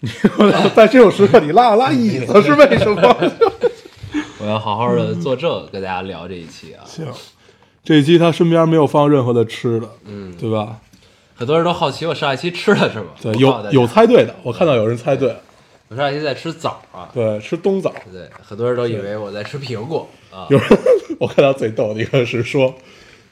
你在这种时刻，你拉了拉椅子是为什么？我要好好的作证，跟大家聊这一期啊。行，这一期他身边没有放任何的吃的，嗯，对吧？很多人都好奇我上一期吃了什么？对，有有，猜对的，我看到有人猜对了，我上一期在吃枣啊。对，吃冬枣。对，很多人都以为我在吃苹果啊。有人 我看到最逗的一个是说，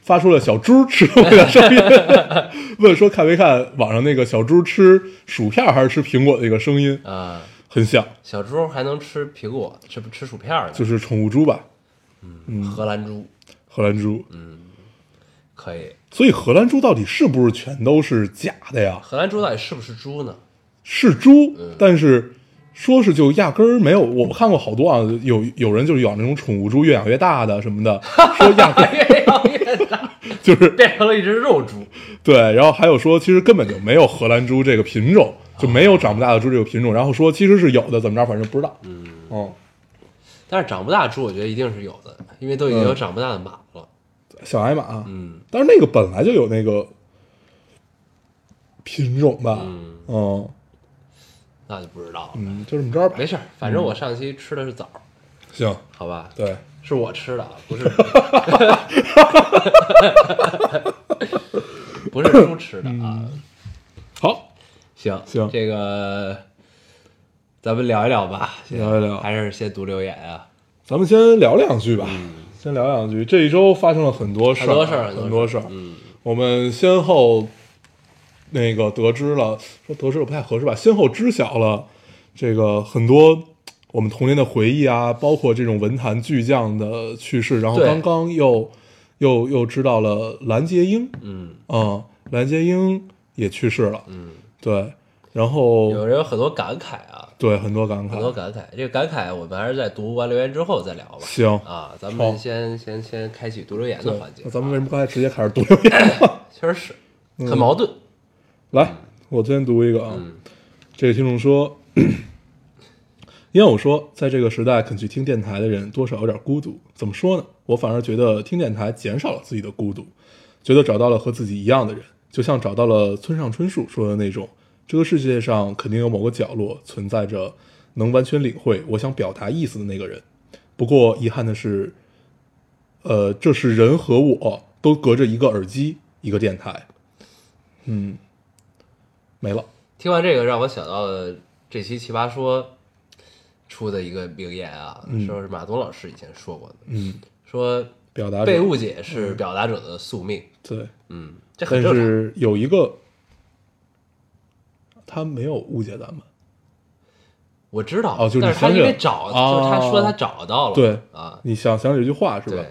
发出了小猪吃东西的声音，问说看没看网上那个小猪吃薯片还是吃苹果的一个声音，啊，很像，小猪还能吃苹果，吃不吃薯片呢？就是宠物猪吧，嗯荷兰猪荷兰猪。嗯可以。所以荷兰猪到底是不是全都是假的呀？荷兰猪到底是不是猪呢？是猪，但是说是就压根儿没有。我看过好多啊，有有人就是养那种宠物猪，越养越大的什么的，说压根儿越养越大，就是 变成了一只肉猪。对。然后还有说，其实根本就没有荷兰猪这个品种，就没有长不大的猪这个品种。然后说其实是有的，怎么着，反正不知道。嗯，哦，但是长不大猪，我觉得一定是有的，因为都已经有长不大的马了。小矮马，嗯，但是那个本来就有那个品种吧，嗯嗯那就不知道了。嗯，就这么着吧。没事儿，反正我上期吃的是枣儿，行，好吧？对，是我吃的，啊，不是 不是猪吃的啊。好，行行这个咱们聊一聊吧，先聊一聊还是先读留言啊？咱们先聊两句吧，先聊两句。这一周发生了很多事儿，很多事儿，很多事儿。嗯，我们先后那个得知了，说得知了不太合适吧，先后知晓了这个很多我们童年的回忆啊，包括这种文坛巨匠的去世。然后刚刚又又又知道了蓝洁瑛，嗯啊、蓝洁瑛也去世了。嗯，对，然后有人有很多感慨啊，对很多感慨很多。感慨。这个感慨我们还是在读完留言之后再聊吧。行，啊，咱们先先先开启读留言的环节那。咱们为什么刚才直接开始读留言？确实是很矛盾。来，我先读一个啊。嗯这个听众说，因为我说，在这个时代肯去听电台的人多少有点孤独。怎么说呢？我反而觉得听电台减少了自己的孤独，觉得找到了和自己一样的人，就像找到了村上春树说的那种，这个世界上肯定有某个角落存在着能完全领会我想表达意思的那个人。不过遗憾的是，呃，这是人和我都隔着一个耳机，一个电台。嗯，没了。听完这个，让我想到了这期《奇葩说》出的一个名言啊，嗯。说是马东老师以前说过的，嗯，说表达者。被误解是表达者的宿命。对，嗯，这很但正常。是有一个，他没有误解咱们，我知道，哦就是他因为找，哦。就是他说他找到了，对。啊，你想想起这句话是吧？对？，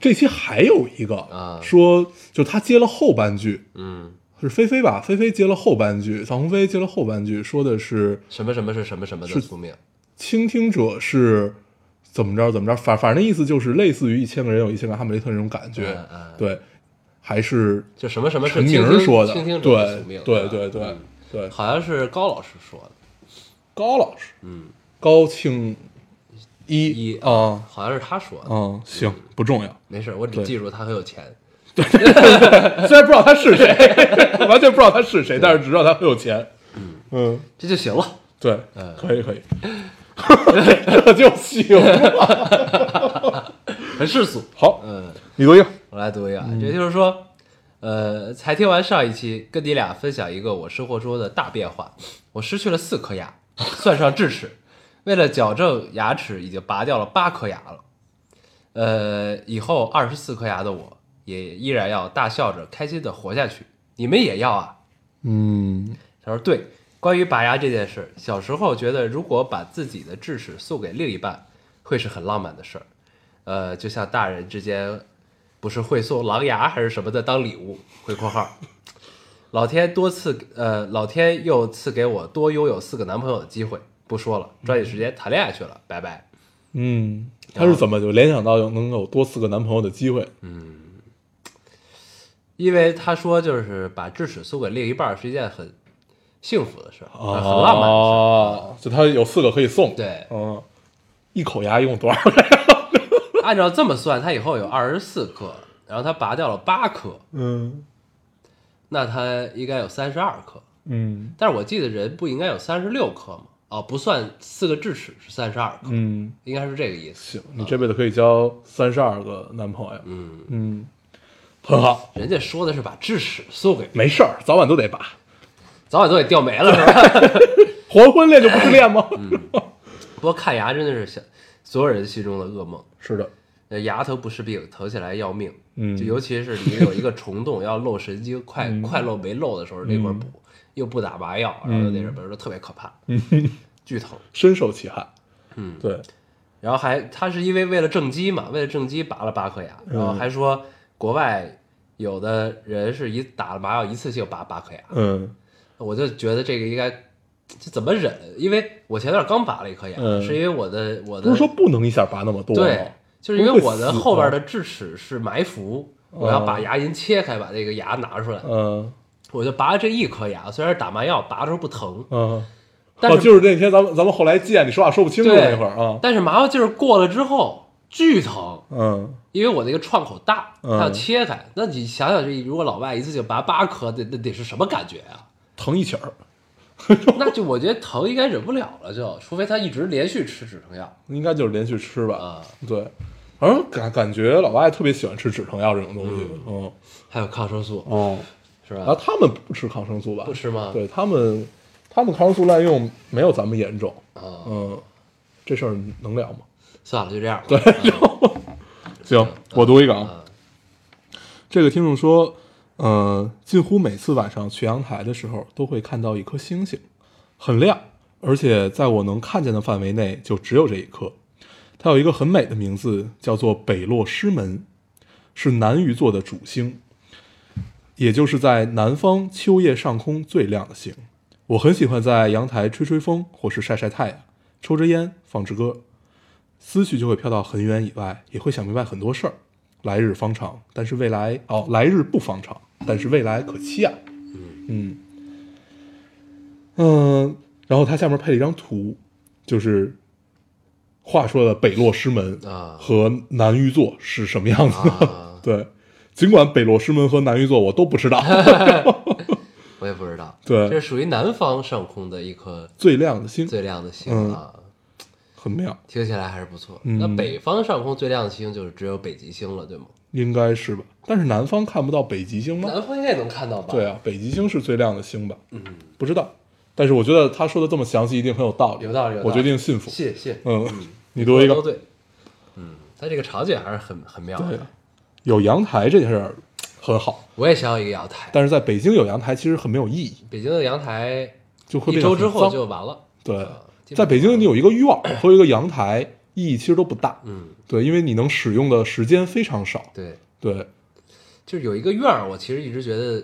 这期还有一个啊。说，就他接了后半句，嗯，是菲菲吧？菲菲接了后半句，臧鸿飞接了后半句，说的是什么什么是什么什么的宿命，倾听者是怎么着怎么着，反反正那意思就是类似于一千个人有一千个哈姆雷特那种感觉，嗯嗯对，还是就什么什么是陈明说的，倾听者的宿命，对啊对对对嗯对，好像是高老师说的，高老师，嗯，高清一一啊。好像是他说的，嗯，行，不重要。没事，我只记住他很有钱，虽然不知道他是谁，完全不知道他是谁，但是只知道他很有钱。嗯这就行了。对嗯，可以可以，这就行了。很世俗。好，嗯，你读一个。我来读一个啊，这就是说，呃，才听完上一期，跟你俩分享一个我生活中的大变化，我失去了四颗牙，算上智齿，为了矫正牙齿，已经拔掉了八颗牙了。呃，以后二十四颗牙的我，也依然要大笑着开心的活下去。你们也要啊？嗯他说对，关于拔牙这件事，小时候觉得如果把自己的智齿送给另一半，会是很浪漫的事儿。呃，就像大人之间不是会送狼牙还是什么的当礼物（回括号）。老天多赐呃，老天又赐给我多拥有四个男朋友的机会。不说了，抓紧时间谈恋爱去了，拜拜。嗯，他是怎么就联想到有能有多四个男朋友的机会？因为他说就是把智齿送给另一半是一件很幸福的事很浪漫的事就他有四个可以送。对，嗯，一口牙一共多少？按照这么算，他以后有二十四颗，然后他拔掉了八颗，嗯那他应该有三十二颗。嗯但是我记得人不应该有三十六颗吗？哦，不算四个智齿是三十二颗，嗯，应该是这个意思。行，你这辈子可以交三十二个男朋友。嗯，嗯，很好，人家说的是把智齿送给，没事儿，早晚都得拔。早晚都得掉没了是吧？黄昏恋就不是恋吗？嗯不过看牙真的是想所有人心中的噩梦。是的，呃牙疼不是病，疼起来要命。嗯就尤其是你有一个虫洞要漏神经，快快漏没漏的时候，那会儿补又不打麻药，然后又那什么，说特别可怕，巨疼。深受其害。嗯，对，然后还他是因为为了正畸嘛，为了正畸拔了八颗牙，然后嗯还说国外有的人是一打了麻药一次性拔八颗牙，嗯我就觉得这个应该这怎么忍？因为我前段刚拔了一颗牙，嗯是因为我的我的不是说不能一下拔那么多？对，就是因为我的后边的智齿是埋伏，我要把牙龈切开，把这个牙拿出来，嗯我就拔了这一颗牙，虽然打麻药拔的时候不疼，嗯。但是哦，就是那天咱们咱们后来见你说话说不清楚对那会儿啊。但是麻药劲儿过了之后巨疼，嗯因为我那个创口大，嗯它要切开。那你想想，这如果老外一次性拔八颗，得那得是什么感觉啊？疼一起儿，那就我觉得疼应该忍不了了就，除非他一直连续吃止疼药应该就是连续吃吧。啊。对，反正感感觉老外特别喜欢吃止疼药这种东西。嗯还有抗生素哦，是吧然后？他们不吃抗生素吧？不吃吗？对他们，他们抗生素滥用没有咱们严重。啊，嗯，这事儿能聊吗？算了，就这样吧。对，行，我读一个啊。啊这个听众说，呃，近乎每次晚上去阳台的时候，都会看到一颗星星，很亮，而且在我能看见的范围内就只有这一颗。它有一个很美的名字，叫做北落师门，是南鱼座的主星，也就是在南方秋夜上空最亮的星。我很喜欢在阳台吹吹风，或是晒晒太阳，抽着烟，放支歌，思绪就会飘到很远以外，也会想明白很多事儿。来日方长，但是未来哦，来日不方长，但是未来可期啊。嗯嗯，然后它下面配了一张图，就是话说的北落师门啊和南玉座是什么样子的。啊，对，尽管北落师门和南玉座我都不知道 我也不知道。对这是属于南方上空的一颗最亮的星最亮的星嗯啊，很妙，听起来还是不错。嗯那北方上空最亮的星就是只有北极星了，对吗？应该是吧？但是南方看不到北极星吗？南方应该也能看到吧？对啊，北极星是最亮的星吧？嗯，不知道，但是我觉得他说的这么详细，一定很有道理。有道理我决定信服。谢谢。嗯，你读一个。都对。嗯，它这个场景还是很很妙对的。，有阳台这件事儿很好，我也想要一个阳台，但是在北京有阳台其实很没有意义，北京的阳台就会一周之后就完了。对在北京你有一个院儿和一个阳台，意义其实都不大。嗯，对，因为你能使用的时间非常少。对，对，就是有一个院儿，我其实一直觉得，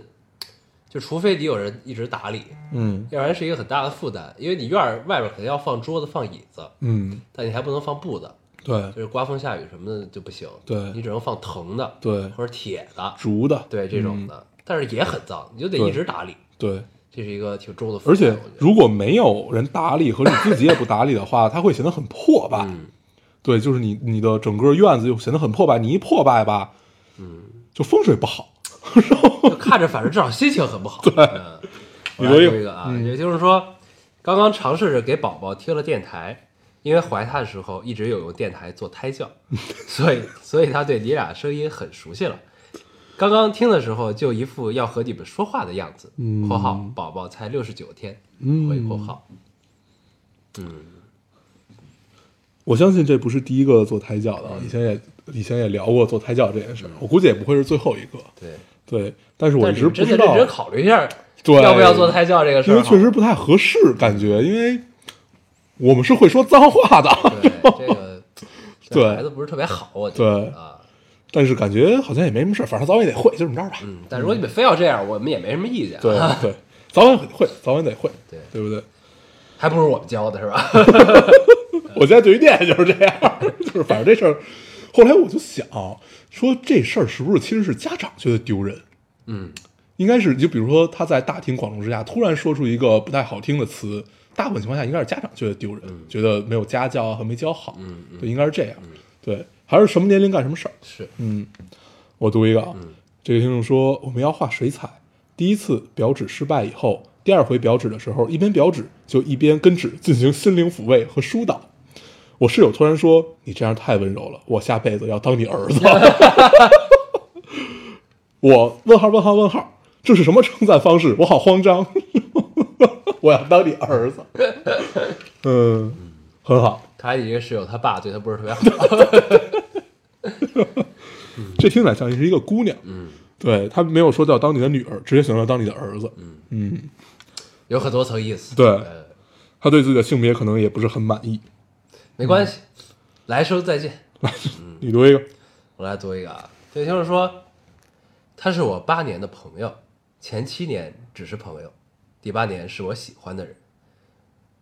就除非你有人一直打理，嗯要不然是一个很大的负担。因为你院儿外边肯定要放桌子、放椅子，嗯，但你还不能放布的，对就是刮风下雨什么的就不行。对你只能放藤的，对，或者铁的，竹的，对这种的。但是也很脏，你就得一直打理，对。这是一个挺重的。而且如果没有人打理和你自己也不打理的话，它会显得很破败。嗯对，就是你你的整个院子就显得很破败。你一破败吧，嗯，就风水不好。就看着反正至少心情很不好。对，嗯、我来你读一个读一个啊，也就是说，刚刚尝试着给宝宝贴了电台，因为怀他的时候一直有用电台做胎教，所以所以他对你俩声音很熟悉了。刚刚听的时候就一副要和你们说话的样子。嗯（括号宝宝才六十九天）嗯回括号。嗯我相信这不是第一个做胎教的，啊，以前也以前也聊过做胎教这件事儿，我估计也不会是最后一个。对，对，但是我一直不知道真的认真，考虑一下，对要不要做胎教这个事儿？因为确实不太合适，感觉，因为我们是会说脏话的。对这个 对对孩子不是特别好，我觉得对啊，但是感觉好像也没什么事儿，反正早晚也得会，就这么着吧。嗯，但如果你们非要这样，我们也没什么意见。对对，早晚得会，早晚得会，对对不对？还不如我们教的是吧？我现在对于店就是这样，就是反正这事儿，后来我就想说这事儿是不是其实是家长觉得丢人？嗯，应该是就比如说他在大庭广众之下突然说出一个不太好听的词，大部分情况下应该是家长觉得丢人，觉得没有家教啊和没教好，嗯嗯对，应该是这样，对，还是什么年龄干什么事儿，是，嗯，我读一个啊，这个听众说我们要画水彩，第一次表纸失败以后，第二回表纸的时候，一边表纸就一边跟纸进行心灵抚慰和疏导。我室友突然说：“你这样太温柔了，我下辈子要当你儿子。” 我问号问号问号，这是什么称赞方式？我好慌张，我要当你儿子。嗯，很好，他一个室友他爸对他不是特别好。这听起来像是一个姑娘。嗯，对他没有说要当你的女儿，直接选择当你的儿子。嗯嗯有很多层意思。对呃，他对自己的性别可能也不是很满意。没关系，来生再见。来你读一个，我来读一个啊，这就是说，他是我八年的朋友，前七年只是朋友，第八年是我喜欢的人。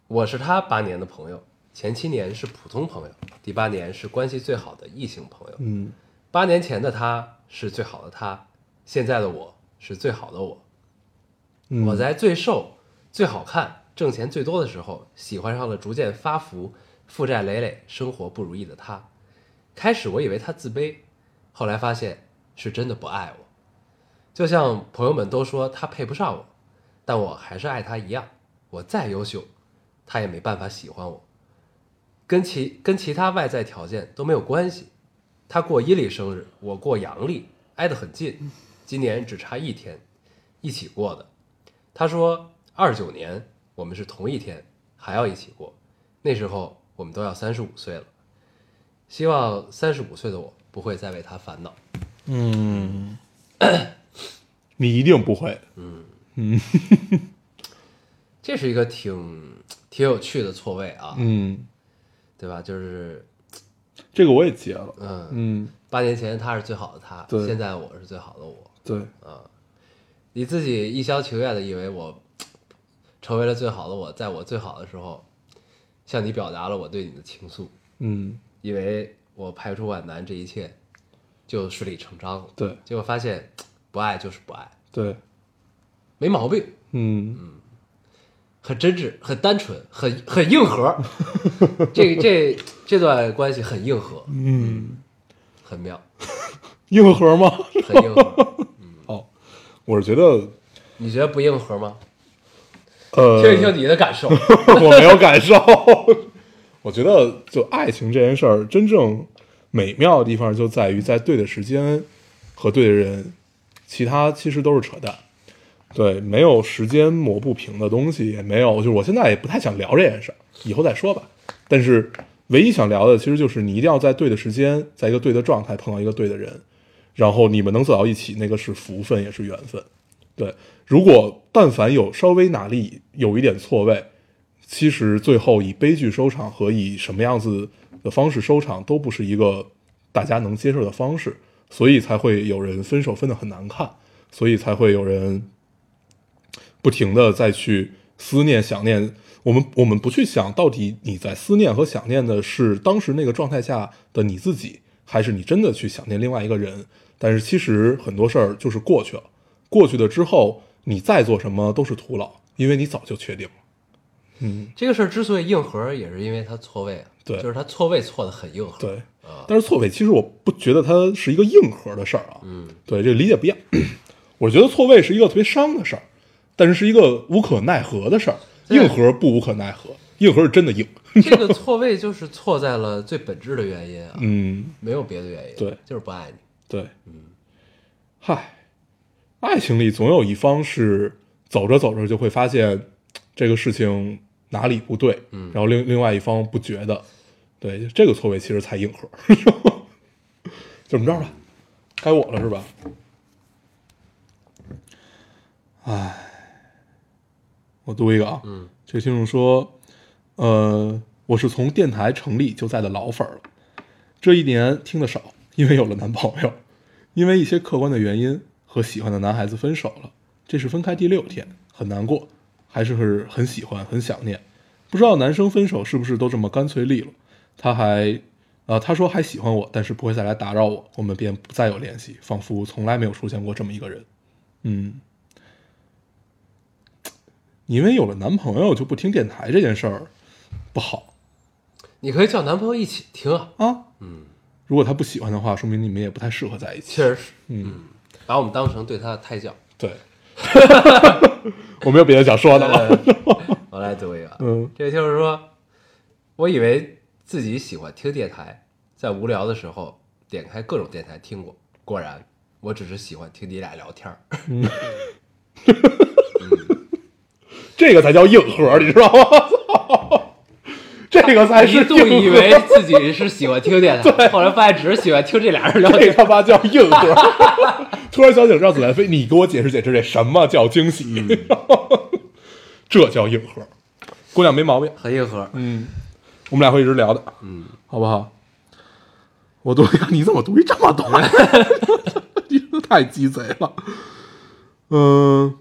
我是他八年的朋友，前七年是普通朋友，第八年是关系最好的异性朋友。嗯八年前的他是最好的他，现在的我是最好的我。嗯我在最瘦、最好看、挣钱最多的时候，喜欢上了逐渐发福、负债累累、生活不如意的他。开始我以为他自卑，后来发现是真的不爱我。就像朋友们都说他配不上我，但我还是爱他一样。我再优秀，他也没办法喜欢我。跟其跟其他外在条件都没有关系。他过阴历生日，我过阳历，挨得很近，今年只差一天，一起过的。他说二九年我们是同一天，还要一起过，那时候我们都要三十五岁了。希望三十五岁的我不会再为他烦恼。嗯，你一定不会。嗯嗯 这是一个挺挺有趣的错位啊，嗯，对吧？就是这个我也结了。嗯，嗯，八年前他是最好的他，对。现在我是最好的我。对，你自己一厢情愿的以为我 成为了最好的我，在我最好的时候，向你表达了我对你的情愫，嗯，以为我排除万难，这一切就顺理成章了。对。结果发现 不爱就是不爱，对，没毛病，嗯。嗯很真挚，很单纯，很很硬核。这这这段关系很硬核，嗯，很妙，硬核吗？很硬核。哦，我是觉得，你觉得不硬核吗？呃，听一听你的感受。我没有感受。我觉得，就爱情这件事儿，真正美妙的地方就在于在对的时间和对的人，其他其实都是扯淡。对，没有时间磨不平的东西，也没有，就是我现在也不太想聊这件事儿，以后再说吧。但是唯一想聊的，其实就是你一定要在对的时间，在一个对的状态碰到一个对的人，然后你们能走到一起，那个是福分，也是缘分。对，如果但凡有稍微哪里有一点错位，其实最后以悲剧收场和以什么样子的方式收场，都不是一个大家能接受的方式，所以才会有人分手分得很难看，所以才会有人不停的再去思念、想念。我们我们不去想到底你在思念和想念的是当时那个状态下的你自己，还是你真的去想念另外一个人。但是其实很多事儿就是过去了，过去了之后，你再做什么都是徒劳，因为你早就确定了。嗯，这个事儿之所以硬核，也是因为它错位啊，对就是它错位错的很硬核。对。啊，但是错位其实我不觉得它是一个硬核的事儿啊。嗯，对，这个理解不一样。我觉得错位是一个特别伤的事儿，但是是一个无可奈何的事儿。硬核不无可奈何，硬核是真的硬。这个错位就是错在了最本质的原因啊，嗯，没有别的原因，对就是不爱你。对，嗯，嗨，爱情里总有一方是走着走着就会发现这个事情哪里不对，嗯然后另另外一方不觉得，对，这个错位其实才硬核。就这么着吧，该我了是吧？唉，我读一个啊，嗯，这个听众说，呃，我是从电台成立就在的老粉儿了，这一年听的少，因为有了男朋友，因为一些客观的原因和喜欢的男孩子分手了。这是分开第六天，很难过，还是很喜欢，很想念。不知道男生分手是不是都这么干脆利落？他还，啊，他说还喜欢我，但是不会再来打扰我，我们便不再有联系，仿佛从来没有出现过这么一个人。嗯，因为有了男朋友就不听电台这件事儿不好。你可以叫男朋友一起听啊，啊。嗯，如果他不喜欢的话，说明你们也不太适合在一起。确实是，嗯，把我们当成对他的胎教。对，我没有别的想说的了。我来读一个，嗯。这位听众说，我以为自己喜欢听电台，在无聊的时候点开各种电台听过，果然我只是喜欢听你俩聊天儿。这个才叫硬核，你知道吗？这个才是一度以为自己是喜欢听电台，后来发现只是喜欢听这俩人聊这。他妈叫硬核！突然想起让子弹飞，你给我解释解释，这什么叫惊喜？这叫硬核，姑娘没毛病。很硬核，嗯，我们俩会一直聊的，嗯，好不好？我读你怎么读一这么短？你太鸡贼了。嗯，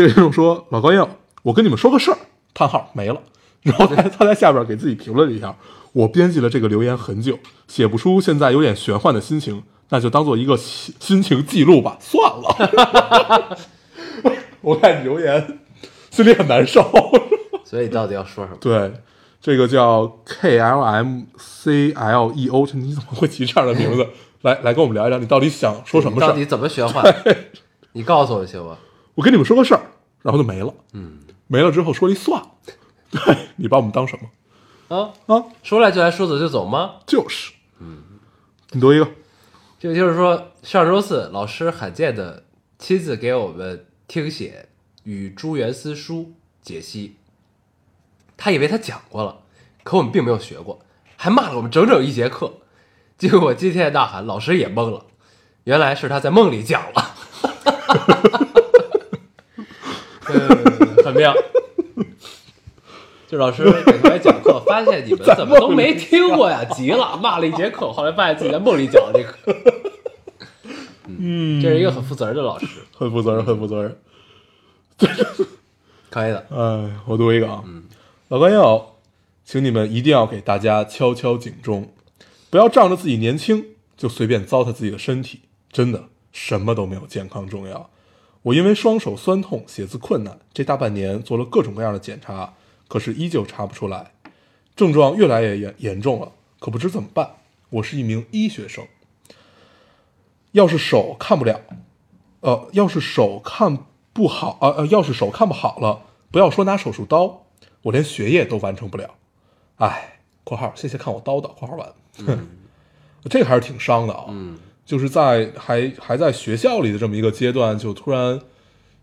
这个听众说：“老高要，我跟你们说个事儿。”叹号没了。然后他他在下边给自己评论了一下。我编辑了这个留言很久，写不出现在有点玄幻的心情，那就当做一个心心情记录吧。算了，我看你留言，心里很难受。所以到底要说什么？对，这个叫 K L M C L E O，这你怎么会起这样的名字？来 来，跟我们聊一聊，你到底想说什么事？到底怎么玄幻？你告诉我行吗？我跟你们说个事儿，然后就没了。嗯，没了之后说一算了，对你把我们当什么啊，啊？说来就来，说走就走吗？就是，嗯，你读一个，这个就是说，上周四老师罕见的亲自给我们听写与朱元思书解析，他以为他讲过了，可我们并没有学过，还骂了我们整整一节课。结果今天的呐喊，老师也懵了，原来是他在梦里讲了，嗯，很妙。就老师给同学讲课，发现你们怎么都没听过呀，急了，骂了一节课，后来发现自己在梦里讲了这课。嗯这是一个很负责任的老师，很负责任，很负责任。可以的。哎，我读一个啊，老关要，请你们一定要给大家敲敲警钟，不要仗着自己年轻就随便糟蹋自己的身体，真的什么都没有健康重要。我因为双手酸痛、写字困难，这大半年做了各种各样的检查，可是依旧查不出来，症状越来越严严重了，可不知怎么办。我是一名医学生，要是手看不了，呃，要是手看不好，呃呃，要是手看不好了，不要说拿手术刀，我连学业都完成不了。哎，（括号谢谢看我叨叨）（括号完） 这个还是挺伤的啊。嗯，就是在还还在学校里的这么一个阶段，就突然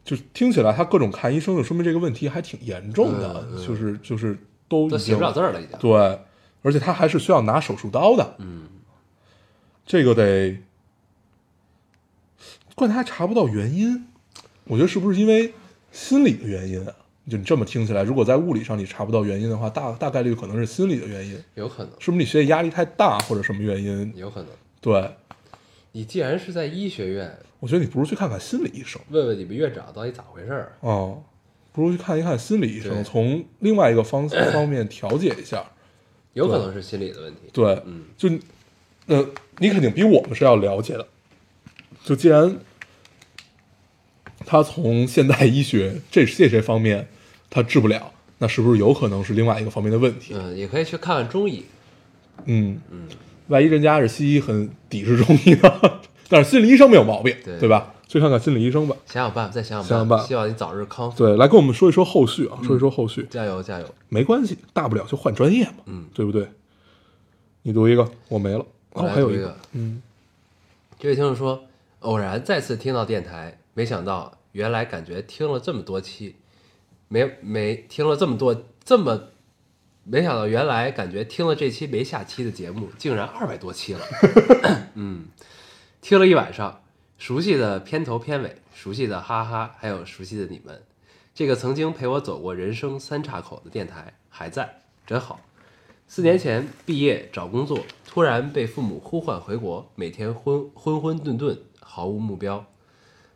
就听起来他各种看医生，就说明这个问题还挺严重的，嗯嗯就是就是都都写不了字了已经。对，而且他还是需要拿手术刀的，嗯，这个得，关键他还查不到原因，我觉得是不是因为心理的原因啊？就你这么听起来，如果在物理上你查不到原因的话，大大概率可能是心理的原因，有可能，是不是你学业压力太大或者什么原因？有可能。对，你既然是在医学院，我觉得你不如去看看心理医生问问你们院长到底咋回事儿。哦，不如去看一看心理医生，从另外一个方 方面调解一下。有可能是心理的问题。对，嗯，就呃，你肯定比我们是要了解的。就既然他从现代医学这这些方面他治不了，那是不是有可能是另外一个方面的问题？嗯，也可以去看看中医。嗯嗯，万一人家是西医很抵制中医呢？但是心理医生没有毛病，对对吧？去看看心理医生吧。想想办法，再想想想办法希望你早日康复。对，来跟我们说一说后续啊，说一说后续。加油加油！没关系，大不了就换专业嘛，嗯，对不对？你读一个，我没了。我哦，还有一个，嗯，这位听众说，偶然再次听到电台，没想到原来感觉听了这么多期，没没听了这么多这么，没想到原来感觉听了这期没下期的节目，竟然二百多期了。嗯，听了一晚上，熟悉的片头片尾，熟悉的哈哈，还有熟悉的你们，这个曾经陪我走过人生三岔口的电台还在，真好。四年前毕业找工作，突然被父母呼唤回国，每天昏昏昏沌沌，毫无目标。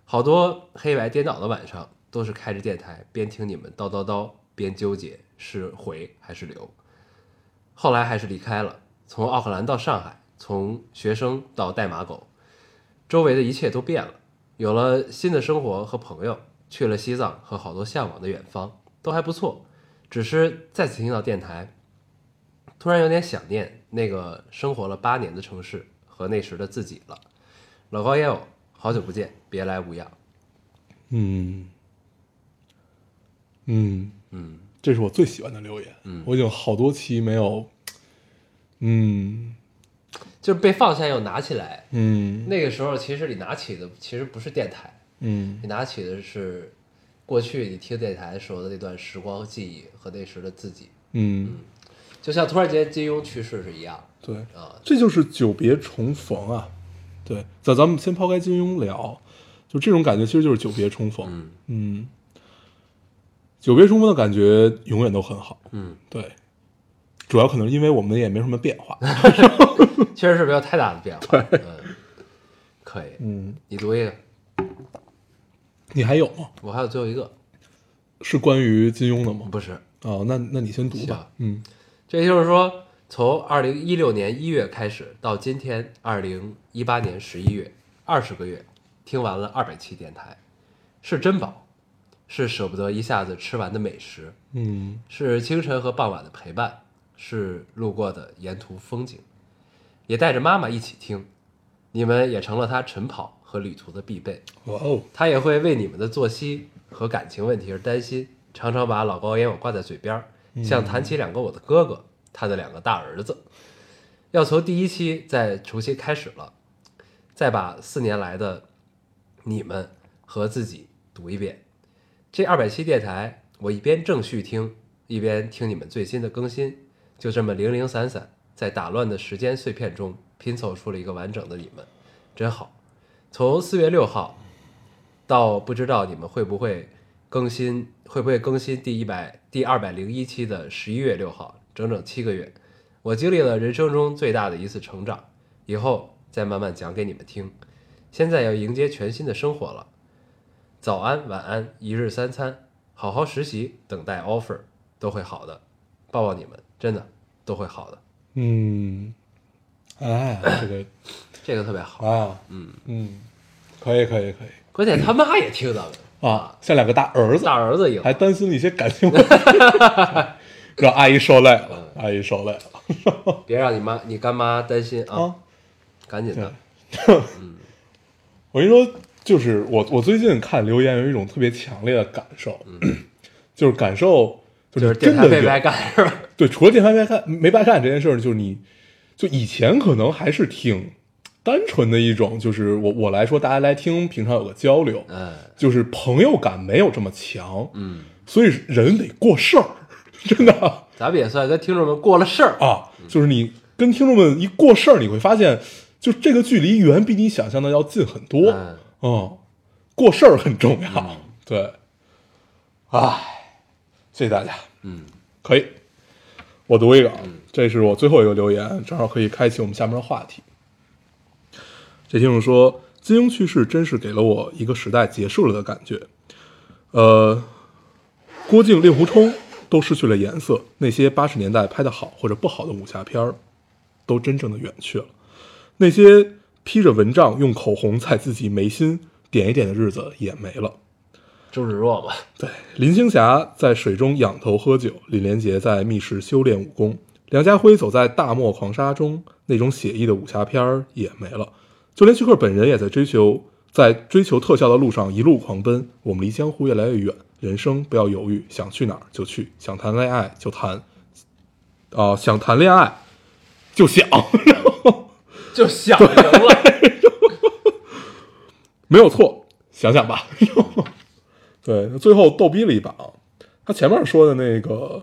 好多黑白颠倒的晚上，都是开着电台，边听你们叨叨叨，边纠结是回还是留。后来还是离开了，从奥克兰到上海，从学生到代码狗，周围的一切都变了，有了新的生活和朋友，去了西藏和好多向往的远方，都还不错。只是再次听到电台，突然有点想念那个生活了八年的城市和那时的自己了。老高烟友，好久不见，别来无恙。嗯嗯嗯，这是我最喜欢的留言。嗯。我已经好多期没有，嗯。就是被放下又拿起来，嗯。那个时候其实你拿起的其实不是电台，嗯。你拿起的是过去你听电台时候的那段时光记忆和那时的自己，嗯，就像突然间金庸去世是一样。对，啊。这就是久别重逢啊。对，咱咱们先抛开金庸聊，就这种感觉其实就是久别重逢。嗯。嗯，久别重逢的感觉永远都很好。嗯，对，主要可能因为我们也没什么变化。确实是没有太大的变化。嗯，可以，嗯，你读一个，你还有吗？我还有最后一个，是关于金庸的吗？不是，哦，那那你先读吧。嗯这就是说，从二零一六年一月开始到今天二零一八年十一月，二十个月，听完了二百期电台，是珍宝，是舍不得一下子吃完的美食，嗯是清晨和傍晚的陪伴，是路过的沿途风景，也带着妈妈一起听，你们也成了她晨跑和旅途的必备。哇哦，她也会为你们的作息和感情问题而担心，常常把老高烟我挂在嘴边儿，像谈起两个我的哥哥，他的两个大儿子。要从第一期再重新开始了，再把四年来的你们和自己读一遍。这二百期电台，我一边正序听，一边听你们最新的更新，就这么零零散散，在打乱的时间碎片中拼凑出了一个完整的你们，真好。从四月六号到不知道你们会不会更新，会不会更新第一百第二百零一期的十一月六号，整整七个月，我经历了人生中最大的一次成长，以后再慢慢讲给你们听。现在要迎接全新的生活了，早安晚安，一日三餐，好好实习，等待 offer，都会好的，抱抱你们，真的都会好的，嗯，哎，这个这个特别好。啊，嗯。嗯，可以可以可以。关键他妈也听到了，啊，像两个大儿子，大儿子赢，还担心了一些感情问题，让阿姨受累了，阿姨受累了。别让你妈你干妈担心啊，啊。赶紧的。嗯。我跟你说，就是我我最近看留言有一种特别强烈的感受，就是感受就就是是真的有电台没白干是吧？对，除了电台没干没白干这件事儿，就是你就以前可能还是挺单纯的一种，就是我我来说，大家来听，平常有个交流，嗯就是朋友感没有这么强，嗯，所以人得过事儿，真的咱们也算跟听众们过了事儿。啊，就是你跟听众们一过事儿，你会发现，就这个距离远比你想象的要近很多，嗯，嗯，过事儿很重要，对，唉，谢谢大家，嗯，可以，我读一个，啊，这是我最后一个留言，正好可以开启我们下面的话题。这听众说，金庸去世真是给了我一个时代结束了的感觉。呃，郭靖、令狐冲都失去了颜色，那些八十年代拍的好或者不好的武侠片儿，都真正的远去了。那些披着蚊帐用口红在自己眉心点一点的日子也没了。周芷若吧，对，林青霞在水中仰头喝酒，李连杰在密室修炼武功，梁家辉走在大漠狂沙中，那种写意的武侠片儿也没了。就连徐克本人也在追求，在追求特效的路上一路狂奔。我们离江湖越来越远，人生不要犹豫，想去哪儿就去，想谈恋爱就谈，啊、想谈恋爱就想，就想。没有错，想想吧。对，最后逗逼了一把，他前面说的那个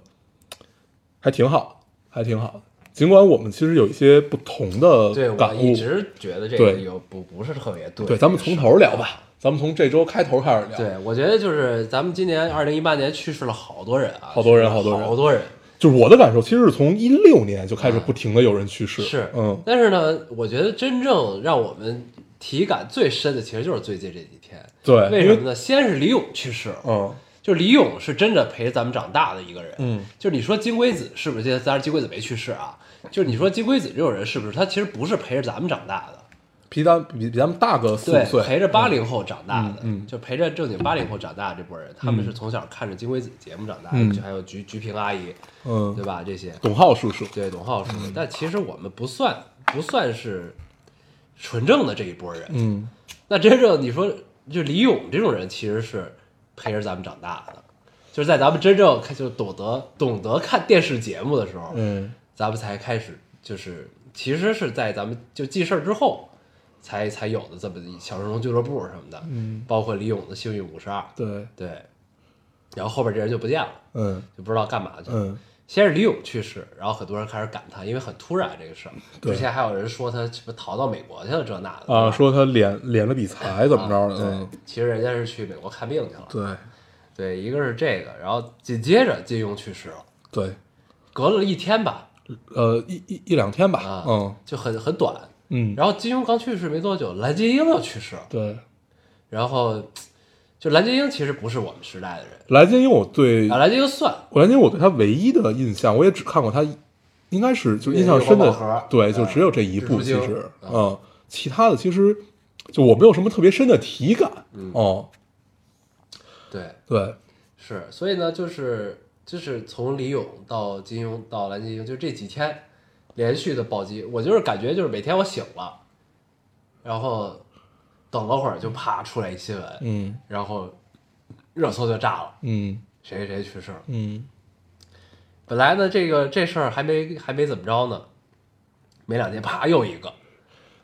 还挺好，还挺好。尽管我们其实有一些不同的对，感悟，我一直觉得这个有不不是特别对。对，咱们从头聊吧，咱们从这周开头开始聊。，对，我觉得就是咱们今年二零一八年去世了好多人啊，好多人好多人好多人。就是我的感受，其实是从一六年就开始不停的有人去世，是，嗯，但是呢，我觉得真正让我们体感最深的，其实就是最近这几天。对，为什么呢？先是李咏去世了，嗯就李咏是真的陪着咱们长大的一个人。嗯，就是你说金龟子是不是？现在当然金龟子没去世啊。就是你说金龟子这种人是不是？他其实不是陪着咱们长大的，比咱比比咱们大个四五，岁，陪着八零后长大的，嗯嗯就陪着正经八零后长大的这波人，他们是从小看着金龟子节目长大的，嗯就还有菊菊萍阿姨，嗯，对吧？这些董浩叔叔，对董浩叔叔，但其实我们不算不算是纯正的这一波人。嗯那真正你说，就李勇这种人，其实是陪着咱们长大的，就是在咱们真正看就懂得懂得看电视节目的时候，嗯咱们才开始就是其实是在咱们就记事儿之后。才才有的这么一小神龙俱乐部什么的，嗯，包括李勇的《幸运五十二》，对，对，然后后边这人就不见了，嗯就不知道干嘛去了。嗯先是李咏去世，然后很多人开始感叹，因为很突然这个事儿。对之前还有人说他什么逃到美国去了，这那的啊，说他敛敛了笔财怎么着的，啊对嗯，，其实人家是去美国看病去了。对对，一个是这个，然后紧接着金庸去世了，对，隔了一天吧，呃一一一两天吧啊，，嗯就很很短。嗯，然后金庸刚去世没多久，蓝洁瑛又去世了。对，然后就蓝洁瑛其实不是我们时代的人蓝洁瑛我对啊，蓝洁瑛算我蓝洁瑛我对他唯一的印象，我也只看过他，应该是就印象深的，对，就啊只有这一部，其实，啊嗯，其他的其实就我没有什么特别深的体感，嗯哦，对，对，是，所以呢，就是就是从李咏到金庸到蓝洁瑛，就这几天连续的暴击，我就是感觉就是每天我醒了，然后等了会儿就啪出来一新闻，嗯然后热搜就炸了，嗯谁谁谁去世了。嗯本来呢，这个这事儿还没还没怎么着呢，没两天啪又一个，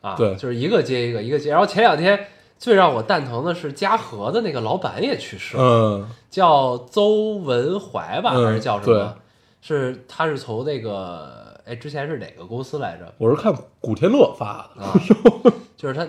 啊，对就是一个接一个，一个接。然后前两天最让我蛋疼的是嘉禾的那个老板也去世了，嗯叫邹文怀吧，嗯还是叫什么？是他是从那个哎之前是哪个公司来着？我是看古天乐发的，啊，就是他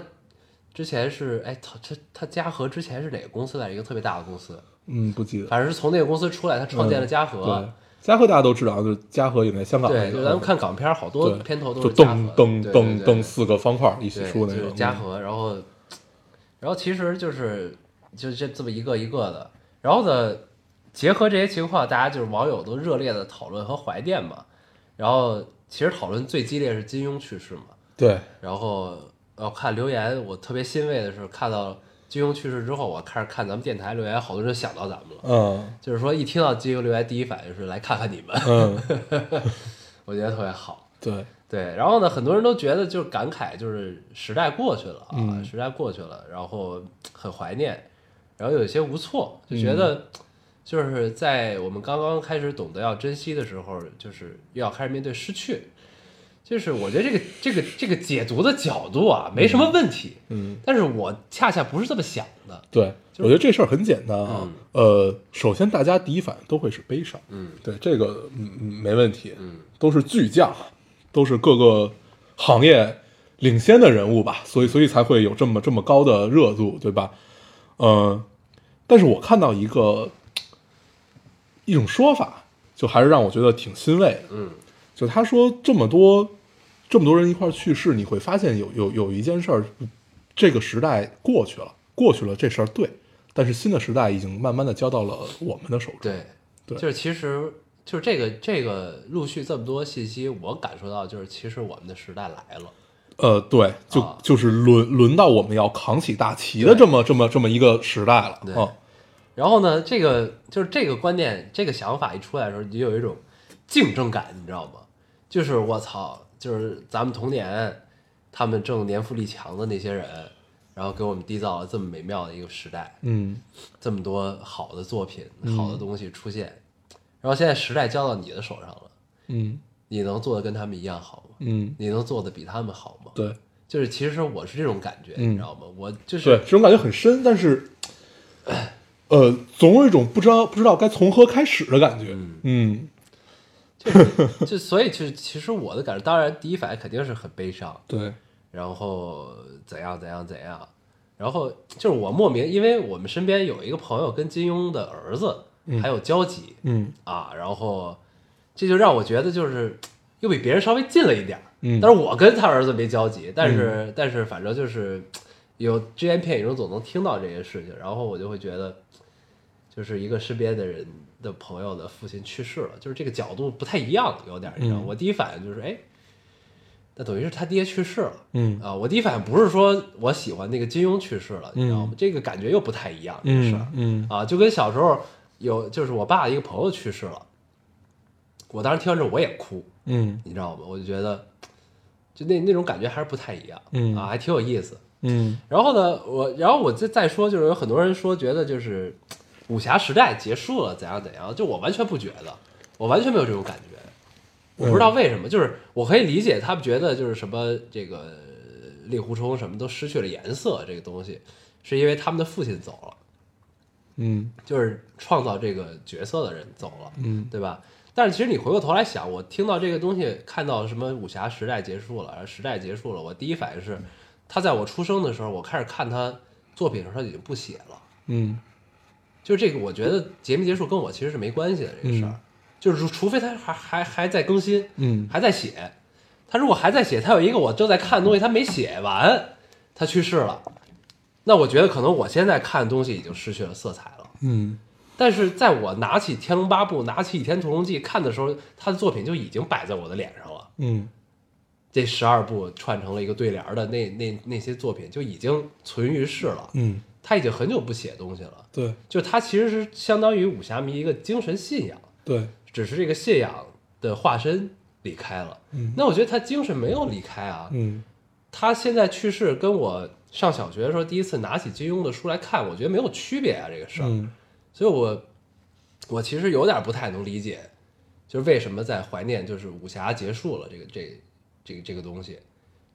之前是哎他他他嘉禾之前是哪个公司来着？一个特别大的公司，嗯，不记得，反正是从那个公司出来，他创建了嘉禾。对，嘉禾大家都知道，就是嘉禾也在香港那对，个，就咱们看港片儿，好多片头都是嘉禾噔噔噔噔四个方块一起对出那个就是嘉禾，然后，然后其实就是就这这么一个一个的，然后呢，结合这些情况，大家就是网友都热烈的讨论和怀念嘛，然后其实讨论最激烈是金庸去世嘛，对，然后呃看留言，我特别欣慰的是看到金庸去世之后，我开始看咱们电台留言，好多人想到咱们了，嗯就是说一听到金庸留言，第一反应是来看看你们，嗯，我觉得特别好。对，对，然后呢，很多人都觉得就是感慨，就是时代过去了啊，嗯时代过去了，然后很怀念，然后有一些无措，就觉得就是在我们刚刚开始懂得要珍惜的时候，就是又要开始面对失去。就是我觉得这个这个这个解读的角度啊，没什么问题，嗯。但是我恰恰不是这么想的，对，我觉得这事儿很简单啊。呃，首先大家第一反应都会是悲伤，嗯对这个没问题，嗯，都是巨匠，都是各个行业领先的人物吧，所以所以才会有这么这么高的热度，对吧？嗯、但是我看到一个一种说法，就还是让我觉得挺欣慰的，嗯就他说这么多这么多人一块儿去世，你会发现有有有一件事儿，这个时代过去了，过去了这事儿对，但是新的时代已经慢慢的交到了我们的手中。对，对就是其实就是这个这个陆续这么多信息，我感受到就是其实我们的时代来了。呃，对，就、啊就是轮轮到我们要扛起大旗的这么这么这么一个时代了。对嗯然后呢，这个就是这个观念、这个想法一出来的时候，你就有一种竞争感，你知道吗？就是我操，就是咱们童年，他们正年富力强的那些人，然后给我们缔造了这么美妙的一个时代，嗯这么多好的作品、好的东西出现，然后现在时代交到你的手上了，嗯你能做的跟他们一样好吗？嗯，你能做的比他们好吗？对就是其实我是这种感觉，嗯你知道吗？我就是对，这种感觉很深，但是呃，总有一种不知道不知道该从何开始的感觉。嗯 就所以就其实我的感受，当然第一反应肯定是很悲伤，对，然后怎样怎样怎样，然后就是我莫名，因为我们身边有一个朋友跟金庸的儿子还有交集、嗯。啊，然后这就让我觉得就是又比别人稍微近了一点儿。嗯。但是我跟他儿子没交集，但是、但是反正就是有只言片语中总能听到这些事情，然后我就会觉得，就是一个身边的人的朋友的父亲去世了，就是这个角度不太一样，有点儿，你知道我第一反应就是，哎，那等于是他爹去世了。嗯啊，我第一反应不是说我喜欢那个金庸去世了，你知道吗？这个感觉又不太一样，这个事儿嗯嗯啊，就跟小时候有，就是我爸一个朋友去世了，我当时听完之后我也哭，嗯你知道吗？我就觉得，就那那种感觉还是不太一样，嗯啊，还挺有意思。嗯然后呢，我然后我再再说，就是有很多人说觉得就是武侠时代结束了，怎样怎样，就我完全不觉得，我完全没有这种感觉。我不知道为什么，就是我可以理解他们觉得就是什么这个令狐冲什么都失去了颜色这个东西，是因为他们的父亲走了，嗯就是创造这个角色的人走了，嗯对吧？但是其实你回过头来想，我听到这个东西，看到什么武侠时代结束了，时代结束了，我第一反应是，他在我出生的时候，我开始看他作品的时候，他已经不写了。嗯就是这个，我觉得结没结束跟我其实是没关系的这个事儿，嗯就是除除非他还还还在更新，嗯还在写，他如果还在写，他有一个我正在看的东西，他没写完，他去世了，那我觉得可能我现在看的东西已经失去了色彩了。嗯但是在我拿起《天龙八部》、拿起《倚天屠龙记》看的时候，他的作品就已经摆在我的脸上了。嗯这十二部串成了一个对联儿的那那那些作品就已经存于世了。嗯，他已经很久不写东西了，对就他其实是相当于武侠迷一个精神信仰，对，只是这个信仰的化身离开了。嗯那我觉得他精神没有离开啊，嗯他现在去世跟我上小学的时候第一次拿起金庸的书来看，我觉得没有区别啊，这个事儿。嗯所以我我其实有点不太能理解，就是为什么在怀念就是武侠结束了这个这这个这个东西。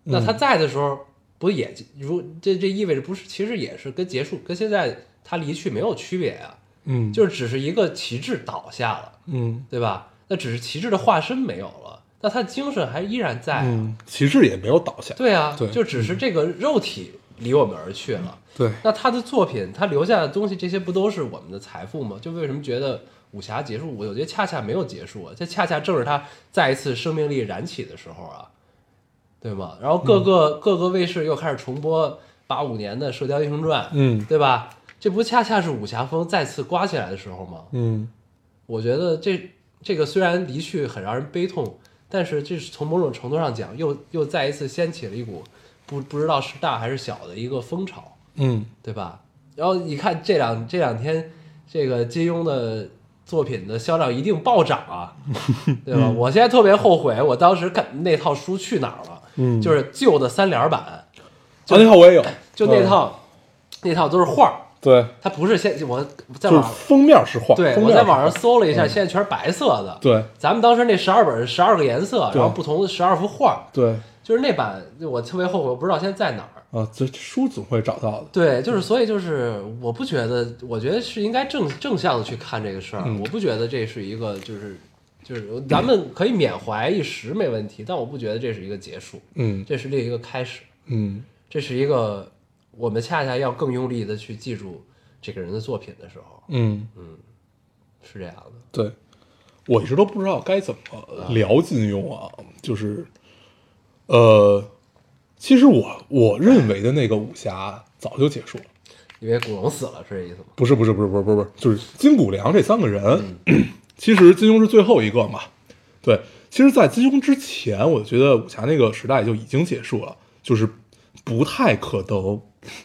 那他在的时候，不也如这这意味着不是其实也是跟结束跟现在他离去没有区别啊，嗯，就是只是一个旗帜倒下了，嗯对吧？那只是旗帜的化身没有了，那他的精神还依然在啊。嗯，旗帜也没有倒下。对啊，对就只是这个肉体离我们而去了。对，那他的作品，他留下的东西，这些不都是我们的财富吗？就为什么觉得武侠结束？我觉得恰恰没有结束啊，这恰恰正是他再一次生命力燃起的时候啊，对吗？然后各个、各个卫视又开始重播八五年的《射雕英雄传》，嗯对吧？这不恰恰是武侠风再次刮起来的时候吗？嗯我觉得这这个虽然离去很让人悲痛，但是这是从某种程度上讲，又又再一次掀起了一股不不知道是大还是小的一个风潮。嗯对吧？然后你看这两这两天，这个金庸的作品的销量一定暴涨啊，对吧？我现在特别后悔，我当时看那套书去哪儿了？嗯，就是旧的三联版，啊，那套我也有，就那嗯套，那套都是画儿，对，它不是现我在网上封面是画，对我在网上搜了一下，现在全是白色的。对咱们当时那十二本是十二个颜色，然后不同的十二幅画，对就是那版我特别后悔，我不知道现在在哪儿。啊，这书总会找到的。对，就是所以就是，我不觉得，我觉得是应该正正向的去看这个事儿。嗯我不觉得这是一个就是就是咱们可以缅怀一时没问题，但我不觉得这是一个结束，嗯这是另一个开始，嗯这是一个我们恰恰要更用力的去记住这个人的作品的时候，嗯嗯，是这样的。对，我一直都不知道该怎么聊金庸啊，就是，呃，其实我我认为的那个武侠早就结束了。因为古龙死了是这意思吗？不是不是不是不是不是不是，就是金谷良这三个人，其实金庸是最后一个嘛。对，其实，在金庸之前，我觉得武侠那个时代就已经结束了，就是不太可能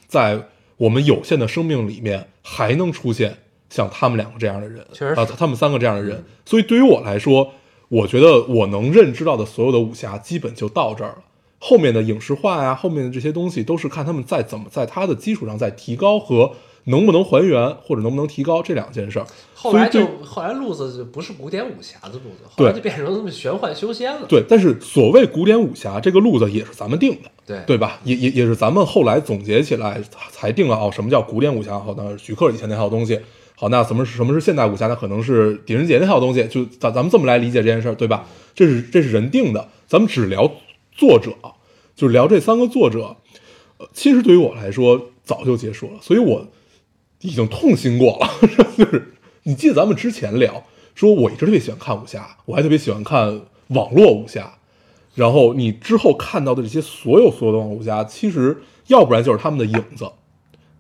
在我们有限的生命里面还能出现像他们两个这样的人，确实啊，他们三个这样的人。所以对于我来说，我觉得我能认知到的所有的武侠基本就到这儿了。后面的影视化呀，后面的这些东西都是看他们在怎么在他的基础上再提高和能不能还原或者能不能提高这两件事儿。后来就后来路子就不是古典武侠的路子，后来就变成那么玄幻修仙了。对，但是所谓古典武侠这个路子也是咱们定的，对对吧？也也也是咱们后来总结起来才定了哦，什么叫古典武侠？好，那徐克以前那套东西。好，那什么是什么是现代武侠？那可能是狄仁杰那套东西。就咱咱们这么来理解这件事儿，对吧？这是这是人定的，咱们只聊作者，就是聊这三个作者。呃，其实对于我来说早就结束了，所以我已经痛心过了。就是你记得咱们之前聊说我一直特别喜欢看武侠，我还特别喜欢看网络武侠。然后你之后看到的这些所有所有的网络武侠，其实要不然就是他们的影子。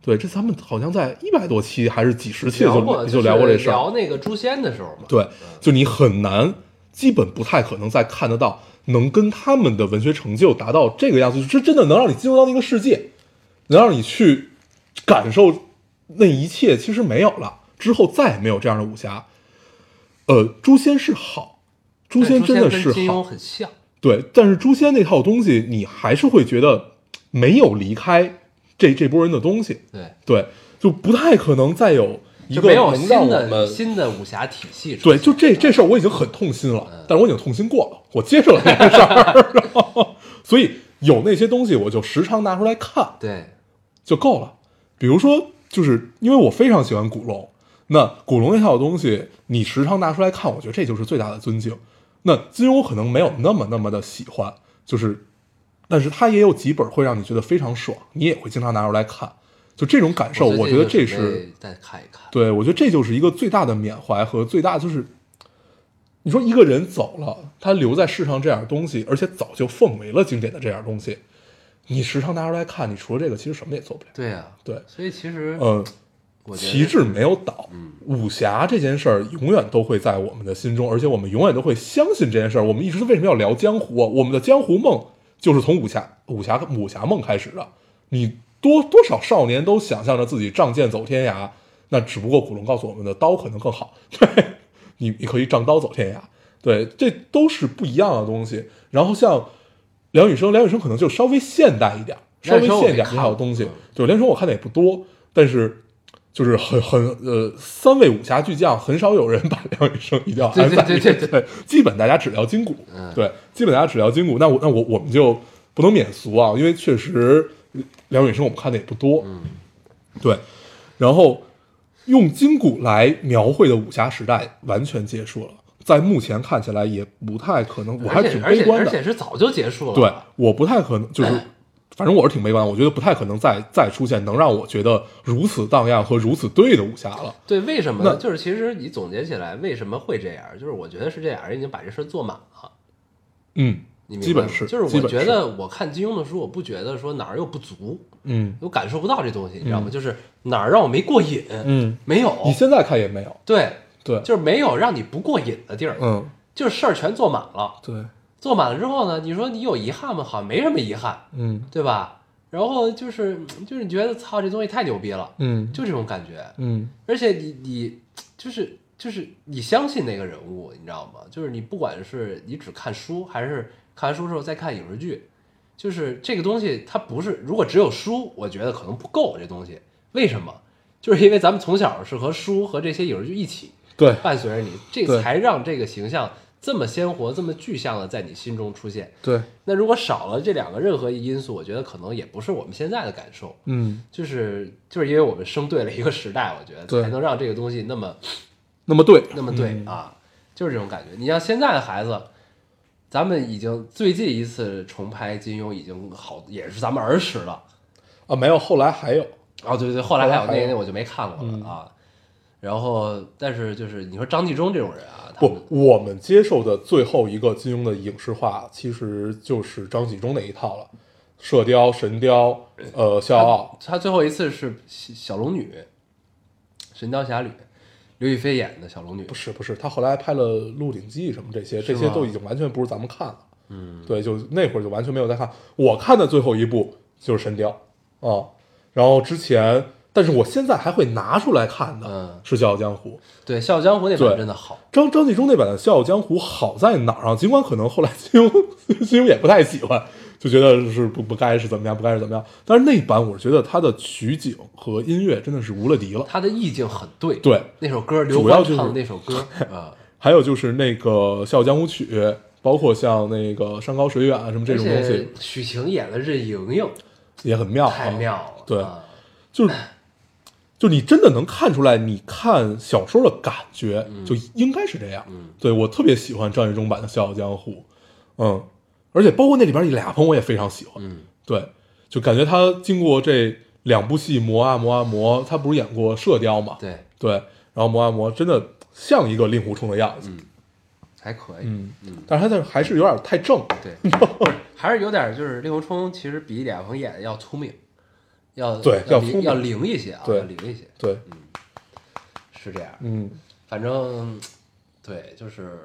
对，这咱们好像在一百多期还是几十期聊过就就聊过这事儿。聊那个诛仙的时候嘛。对，就你很难，基本不太可能再看得到能跟他们的文学成就达到这个样子，这真的能让你进入到那个世界，能让你去感受那一切，其实没有了。之后再也没有这样的武侠。呃，诛仙是好，诛仙真的是好，很像。对，但是诛仙那套东西，你还是会觉得没有离开这这波人的东西，对，对，就不太可能再有一个新让我们的新的武侠体系对，就这这事儿我已经很痛心了，但是我已经痛心过了，我接受了这件事儿，所以有那些东西我就时常拿出来看对就够了。比如说，就是因为我非常喜欢古龙，那古龙那套东西你时常拿出来看，我觉得这就是最大的尊敬。那金庸可能没有那么那么的喜欢，就是，但是他也有几本会让你觉得非常爽，你也会经常拿出来看，就这种感受，我觉得这是再看一看。对，我觉得这就是一个最大的缅怀和最大就是，你说一个人走了，他留在世上这样东西，而且早就奉为了经典的这样东西，你时常拿出来看，你除了这个，其实什么也做不了。对呀，对，所以其实嗯，我觉得旗帜没有倒，武侠这件事儿永远都会在我们的心中，而且我们永远都会相信这件事儿。我们一直为什么要聊江湖啊？我们的江湖梦就是从武侠、武侠、武侠梦开始的。你多多少少年都想象着自己仗剑走天涯，那只不过古龙告诉我们的刀可能更好，对你，你可以仗刀走天涯，对，这都是不一样的东西。然后像梁羽生，梁羽生可能就稍微现代一点，稍微现代一点没看过这套东西嗯。对，梁羽生我看的也不多，但是就是很很呃，三位武侠巨匠很少有人把梁羽生一定要安在对对对对，基本大家只聊筋骨，嗯对，基本大家只聊筋骨。那我那我我们就不能免俗啊，因为确实梁羽生我们看的也不多，嗯，对，然后用筋骨来描绘的武侠时代完全结束了，在目前看起来也不太可能，我还挺而且而且悲观的，而且是早就结束了。对，我不太可能，就是，反正我是挺悲观，我觉得不太可能再再出现能让我觉得如此荡漾和如此对的武侠了。对，为什么呢？那就是其实你总结起来，为什么会这样？就是我觉得是这样，人已经把这事做满了。嗯，你基本是，吗就是我觉得我看金庸的书，我不觉得说哪儿有不足，嗯我感受不到这东西，你知道吗？就是哪儿让我没过瘾，嗯，没有，你现在看也没有，对，对，就是没有让你不过瘾的地儿，嗯，就是事儿全做满了。对，做满了之后呢，你说你有遗憾吗？好像没什么遗憾，嗯对吧？然后就是就是你觉得操这东西太牛逼了，嗯就这种感觉。嗯而且你你就是就是你相信那个人物，你知道吗？就是你不管是你只看书，还是看完书之后再看影视剧，就是这个东西它不是，如果只有书，我觉得可能不够这东西。为什么？就是因为咱们从小是和书和这些影视剧一起对，伴随着你，这才让这个形象这么鲜活、这么具象的在你心中出现。对，那如果少了这两个任何一因素，我觉得可能也不是我们现在的感受。嗯，就是就是因为我们生对了一个时代，我觉得才能让这个东西那么那么对，那么对、嗯啊，就是这种感觉。你像现在的孩子，咱们已经最近一次重拍金庸已经好，也是咱们儿时了。啊，没有，后来还有，哦，对对，后来还有后来还有那个那我就没看过了、嗯啊。然后，但是就是你说张纪中这种人啊，不，我们接受的最后一个金庸的影视化，其实就是张纪中那一套了，《射雕》《神雕》呃，《笑傲他最后一次是小小龙女，《神雕侠侣》，刘亦菲演的小龙女，》，不是不是，他后来还拍了《鹿鼎记》什么这些，这些都已经完全不是咱们看了。嗯，对，就那会儿就完全没有在看。我看的最后一部就是《神雕》啊，然后之前，但是我现在还会拿出来看的嗯是《笑傲江湖》。对，《笑傲江湖》那版真的好。张张纪中那版的《笑傲江湖》好在哪儿啊？尽管可能后来金庸 金庸也不太喜欢，就觉得是不不该是怎么样，不该是怎么样。但是那版我是觉得它的取景和音乐真的是无了敌了。他的意境很对，对，那首歌刘欢唱的那首歌啊，还有就是那个《笑傲江湖曲》，包括像那个山高水远啊什么这种东西，许晴演的任盈盈也很妙、啊，太妙了，对啊就是，就你真的能看出来，你看小说的感觉就应该是这样。嗯。对我特别喜欢张纪中版的《笑傲江湖》，嗯，而且包括那里边俩鹏我也非常喜欢。嗯，对，就感觉他经过这两部戏磨啊磨啊磨，他不是演过《射雕》嘛？对，对，然后磨啊磨，真的像一个令狐冲的样子，还可以，嗯。嗯，但是他还是有点太正，对，还是有点就是令狐冲其实比李亚鹏演的要聪明，要对要灵要灵一些啊，对要灵一些，对，嗯是这样。嗯反正对，就是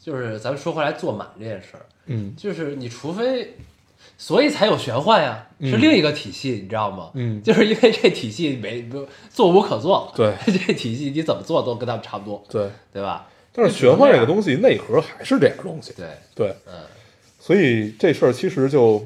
就是咱们说回来做满这件事儿，嗯就是你除非，所以才有玄幻呀，是另一个体系，你知道吗？嗯就是因为这体系没做无可做，对 这体系你怎么做都跟他们差不多，对。对吧？但是玄幻这个东西内核还是这个东西，对，对，嗯所以这事儿其实就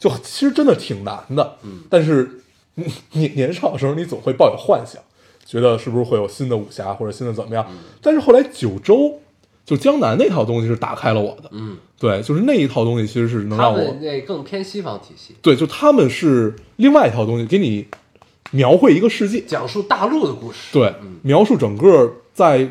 就其实真的挺难的，嗯，但是你你年少的时候你总会抱有幻想，觉得是不是会有新的武侠或者新的怎么样，嗯。但是后来九州就江南那套东西是打开了我的，嗯，对，就是那一套东西其实是能让我那更偏西方体系，对，就他们是另外一套东西，给你描绘一个世界，讲述大陆的故事，对，描述整个在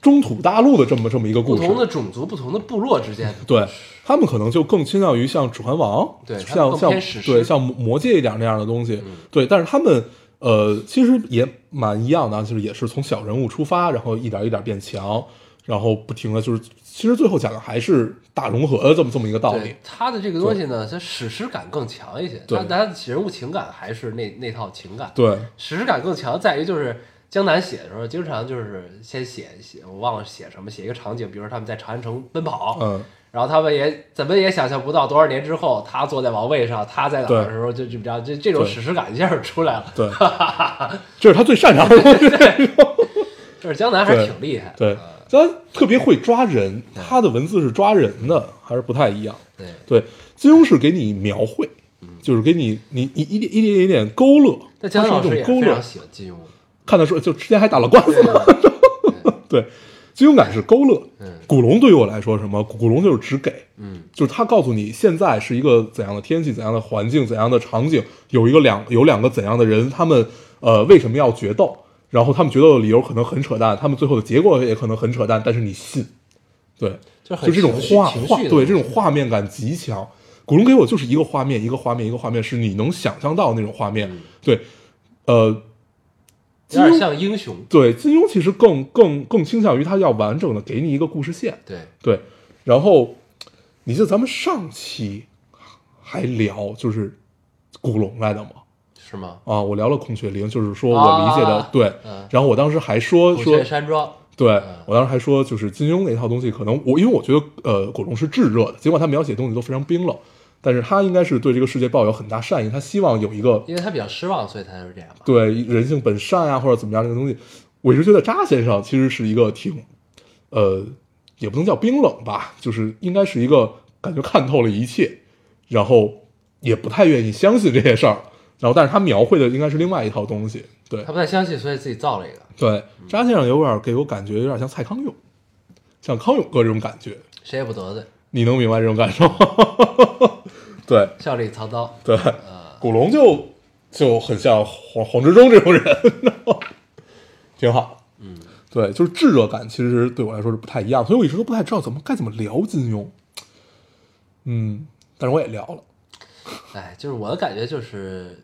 中土大陆的这么这么一个故事，不同的种族、不同的部落之间的对事他们可能就更倾向于像《指环王》，对像像对像魔戒一点那样的东西，对，但是他们呃其实也蛮一样的啊，就是也是从小人物出发，然后一点一点变强，然后不停的就是，其实最后讲的还是大融合的这么这么一个道理，他的这个东西呢，它史诗感更强一些，对。他他的人物情感还是那那套情感，对。史诗感更强在于就是江南写的时候，经常就是先写写，我忘了写什么，写一个场景，比如说他们在长安城奔跑，嗯，然后他们也怎么也想象不到多少年之后，他坐在王位上，他在哪儿的时候，就就比较这这种史诗感一下就出来了。对，这是他最擅长的东西，就是江南还是挺厉害的，对。嗯，他特别会抓人，他的文字是抓人的，还是不太一样。对，对，金庸是给你描绘，就是给你你你一点一点一点勾勒，但江南是老师也非常。喜欢金庸，看得出，就之前还打了官司。对，金庸感是勾勒。嗯古龙对于我来说，什么？古龙就是只给，嗯就是他告诉你现在是一个怎样的天气、怎样的环境、怎样的场景，有一个两有两个怎样的人，他们呃为什么要决斗？然后他们决斗的理由可能很扯淡，他们最后的结果也可能很扯淡，但是你信，对，就就这种画画，对这种画面感极强。古龙给我就是一个画面，一个画面，一个画面，是你能想象到那种画面。嗯对，呃，有点金庸像英雄，对金庸其实更更更倾向于他要完整的给你一个故事线。对，对，然后你记得咱们上期还聊就是古龙来的吗？是吗？啊，我聊了孔雀翎，就是说我理解的、啊对。嗯然后我当时还说说雀山庄，对嗯我当时还说，就是金庸那套东西，可能我因为我觉得呃，古龙是炙热的，尽管他描写的东西都非常冰冷，但是他应该是对这个世界抱有很大善意，他希望有一个因为他比较失望，所以他就是这样。对人性本善啊，或者怎么样这个东西，我一直觉得扎先生其实是一个挺呃，也不能叫冰冷吧，就是应该是一个感觉看透了一切，然后也不太愿意相信这些事儿，然后但是他描绘的应该是另外一套东西，对他不太相信，所以自己造了一个。对，扎先生有点给我感觉有点像蔡康永，像康永哥这种感觉，谁也不得罪，你能明白这种感受？对笑里藏刀。对，呃，古龙就就很像黄黄执中这种人，挺好。嗯，对，就是炙热感，其实对我来说是不太一样，所以我一直都不太知道怎么该怎么聊金庸。嗯，但是我也聊了。哎，就是我的感觉就是，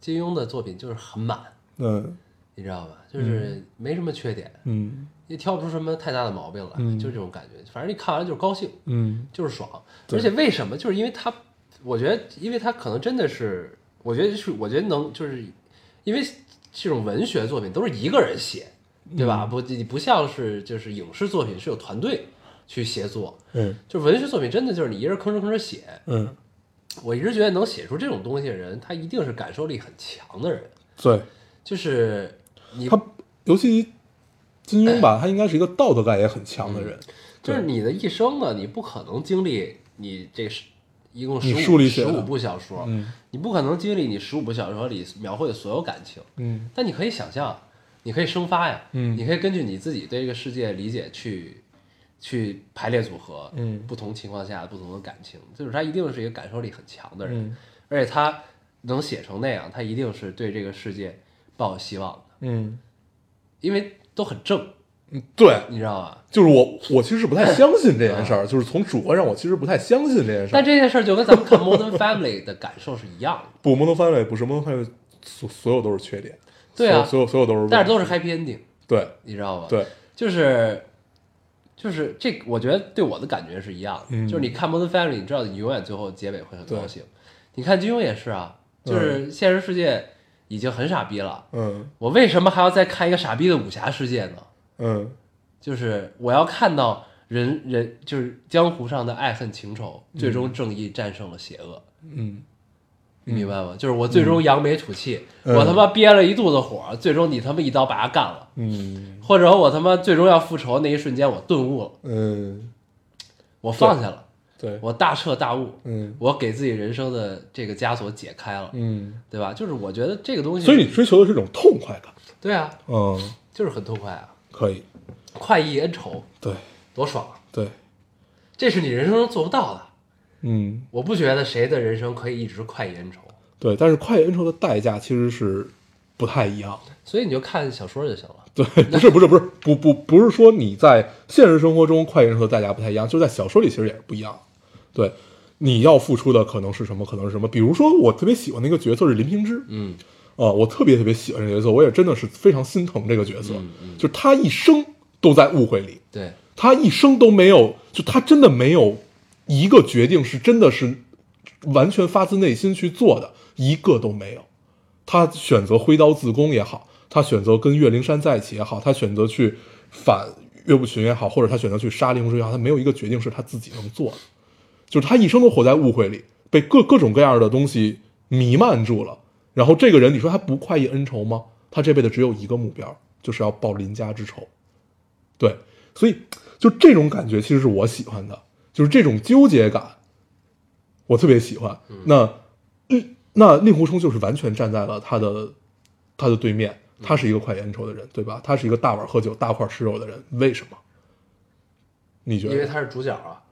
金庸的作品就是很满，嗯你知道吧？就是没什么缺点，嗯也挑不出什么太大的毛病来，嗯就这种感觉。反正你看完了就是高兴，嗯就是爽。而且为什么？就是因为他，我觉得，因为他可能真的是，我觉得是，我觉得能，就是因为这种文学作品都是一个人写，对吧？不，你不像是就是影视作品是有团队去协作，嗯就文学作品真的就是你一人吭哧吭哧写。嗯，我一直觉得能写出这种东西的人，他一定是感受力很强的人，对就是你他，尤其金庸吧，他应该是一个道德感也很强的人。就是你的一生呢，你不可能经历你这是一共十五十五部小说，嗯。你不可能经历你十五部小说里描绘的所有感情，嗯。但你可以想象，你可以生发呀，嗯。你可以根据你自己对这个世界理解去去排列组合，嗯。不同情况下不同的感情，就是他一定是一个感受力很强的人，嗯。而且他能写成那样，他一定是对这个世界抱有希望的，嗯。因为都很正，嗯，对，你知道吧？就是我我其实是不太相信这件事儿，就是从主观上我其实不太相信这件事儿。但这件事儿就跟咱们看《Modern Family》的感受是一样的，不，Modern Family 不是《Modern Family》，所所有都是缺点，对啊所有所有都是，但是都是 happy ending。对你知道吗？，对，就是就是这，我觉得对我的感觉是一样的，嗯就是你看《Modern Family》，你知道你永远最后结尾会很高兴。你看金庸也是啊，就是现实世界已经很傻逼了，嗯。我为什么还要再看一个傻逼的武侠世界呢？嗯。就是我要看到人人就是江湖上的爱恨情仇，最终正义战胜了邪恶，嗯。你明白吗？就是我最终扬眉吐气，嗯。我他妈憋了一肚子火，最终你他妈一刀把他干了，嗯。或者我他妈最终要复仇那一瞬间我顿悟了，嗯，我放下了，对，我大彻大悟，嗯我给自己人生的这个枷锁解开了，嗯，对吧？就是我觉得这个东西，所以你追求的是一种痛快感，对啊，嗯，就是很痛快啊，可以，快意恩仇，对多爽啊！对，这是你人生中做不到的。嗯我不觉得谁的人生可以一直快意恩仇，对，但是快意恩仇的代价其实是不太一样的。所以你就看小说就行了。对，不是不是不是不不不是说你在现实生活中快意恩仇的代价不太一样，就在小说里其实也是不一样的。对，你要付出的可能是什么？可能是什么？比如说我特别喜欢的一个角色是林平之，嗯啊、我特别特别喜欢这个角色，我也真的是非常心疼这个角色，嗯嗯就是他一生都在误会里，对，他一生都没有，就他真的没有一个决定是真的是完全发自内心去做的，一个都没有。他选择挥刀自宫也好，他选择跟岳灵珊在一起也好，他选择去反岳不群也好，或者他选择去杀林鸿之也好，他没有一个决定是他自己能做的，就是他一生都活在误会里，被各各种各样的东西弥漫住了。然后这个人，你说他不快意恩仇吗？他这辈子只有一个目标，就是要报林家之仇。对，所以就这种感觉其实是我喜欢的，就是这种纠结感，我特别喜欢。那那令狐冲就是完全站在了他的他的对面，他是一个快意恩仇的人，对吧？他是一个大碗喝酒、大块吃肉的人，为什么？你觉得？因为他是主角啊。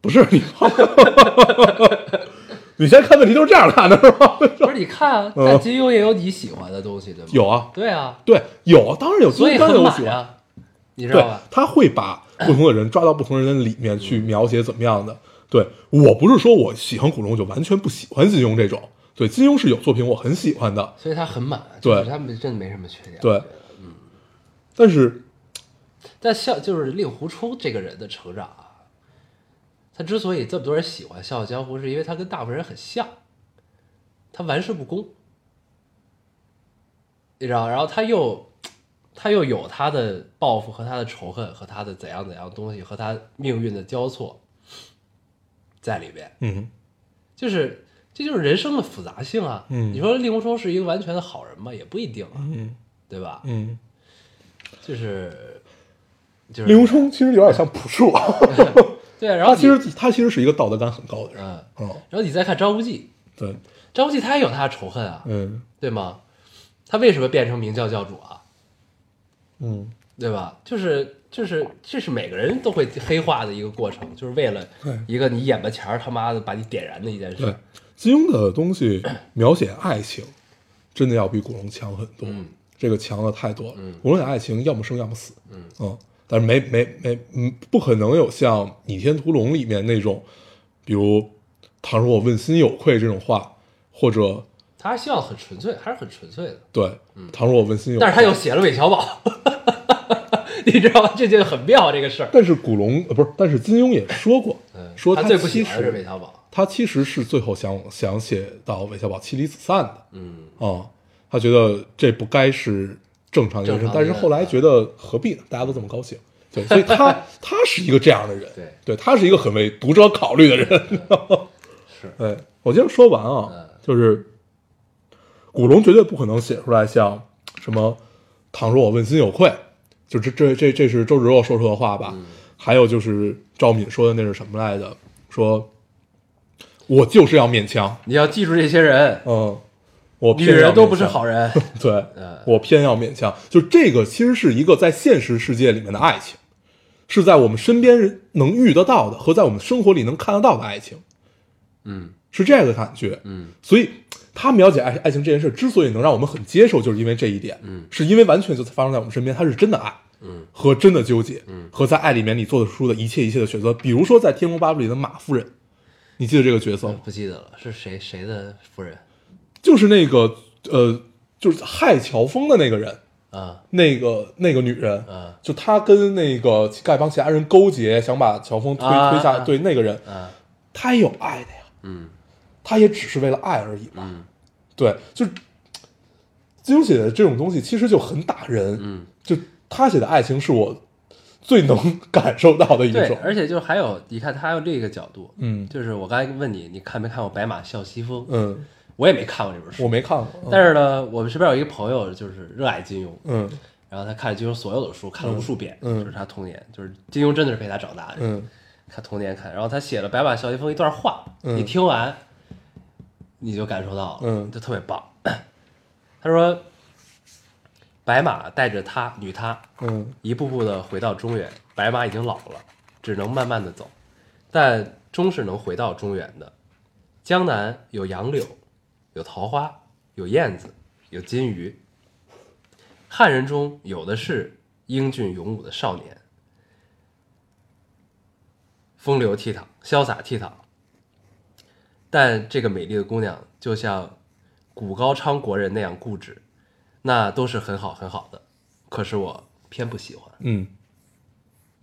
不是你，你现在看问题都是这样看的，是吧？不是，你看但金庸也有你喜欢的东西，对吗？有啊，对啊，对，有啊，当然有，所以当然很有喜欢。满呀，你知道吧？，他会把不同的人抓到不同人的里面去描写怎么样的。对我不是说我喜欢古龙就完全不喜欢金庸这种，对金庸是有作品我很喜欢的，所以他很满，对就是他们真的没什么缺点。对，嗯但是但像就是令狐冲这个人的成长啊，他之所以这么多人喜欢《笑傲江湖》，是因为他跟大部分人很像，他玩世不恭，你知道，然后他又他又有他的报复和他的仇恨和他的怎样怎样东西和他命运的交错在里边，嗯就是这就是人生的复杂性啊。嗯你说令狐冲是一个完全的好人吗？也不一定啊，嗯对吧？嗯，就是就是令狐冲其实有点像朴树，对啊，然后他其实他其实是一个道德感很高的人，嗯，嗯，然后你再看张无忌，对，张无忌他也有他的仇恨啊，嗯对吗？他为什么变成明教教主啊？嗯对吧？就是就是这是每个人都会黑化的一个过程，就是为了一个你眼巴前儿他妈的把你点燃的一件事对事。，金庸的东西描写爱情，真的要比古龙强很多，嗯这个强的太多了。嗯古龙的爱情要么生要么死，嗯但是没没没嗯，不可能有像《倚天屠龙》里面那种，比如“倘若我问心有愧”这种话，或者他希望很纯粹，还是很纯粹的。对“倘若我问心有愧”，嗯但是他又写了韦小宝，你知道吗？这就很妙这个事儿。但是古龙呃不是，但是金庸也说过，嗯，说他最不喜其欢是韦小宝。他其实是最后想想写到韦小宝妻离子散的，嗯，啊、他觉得这不该是正常人生，但是后来觉得何必呢？大家都这么高兴，对，所以他 他是一个这样的人，对对，他是一个很为读者考虑的人。是哎我接着说完啊嗯，就是古龙绝对不可能写出来像什么“倘若我问心有愧”，就这这这这是周芷若说出的话吧？嗯还有就是赵敏说的那是什么来着？说我就是要勉强，你要记住这些人，嗯，我女偏要人都不是好人。对嗯，我偏要勉强。就这个其实是一个在现实世界里面的爱情，是在我们身边人能遇得到的和在我们生活里能看得到的爱情，嗯是这样的感觉。嗯所以他描写爱爱情这件事之所以能让我们很接受，就是因为这一点，嗯是因为完全就发生在我们身边，它是真的爱嗯和真的纠结，嗯和在爱里面你做得出的一切一切的选择。比如说在《天龙八部》里的马夫人，你记得这个角色吗？不记得了，是谁谁的夫人？就是那个呃，就是害乔峰的那个人，啊。那个那个女人，啊。就她跟那个丐帮其他人勾结，想把乔峰推、啊推下，啊对那个人，啊。他也有爱的呀，嗯。他也只是为了爱而已嘛。嗯。对，就金庸写的这种东西其实就很打人，嗯，就他写的爱情是我最能感受到的一种，，而且就还有，你看他还有另一个角度，嗯。就是我刚才问你，你看没看过《白马啸西风》？嗯，我也没看过这本书，我没看过，但是呢，我们身边有一个朋友就是热爱金庸，嗯。然后他看金庸所有的书，看了无数遍，嗯。嗯。就是他童年，就是金庸真的是陪他长大的，嗯。他童年看，然后他写了《白马啸西风》一段话，嗯。你听完你就感受到了，嗯。就特别棒。他说，白马带着他女他嗯。一步步的回到中原，白马已经老了，只能慢慢的走，但终是能回到中原的。江南有杨柳，有桃花，有燕子，有金鱼。汉人中有的是英俊勇武的少年，风流倜傥，潇洒倜傥。但这个美丽的姑娘就像古高昌国人那样固执，那都是很好很好的，可是我偏不喜欢。嗯，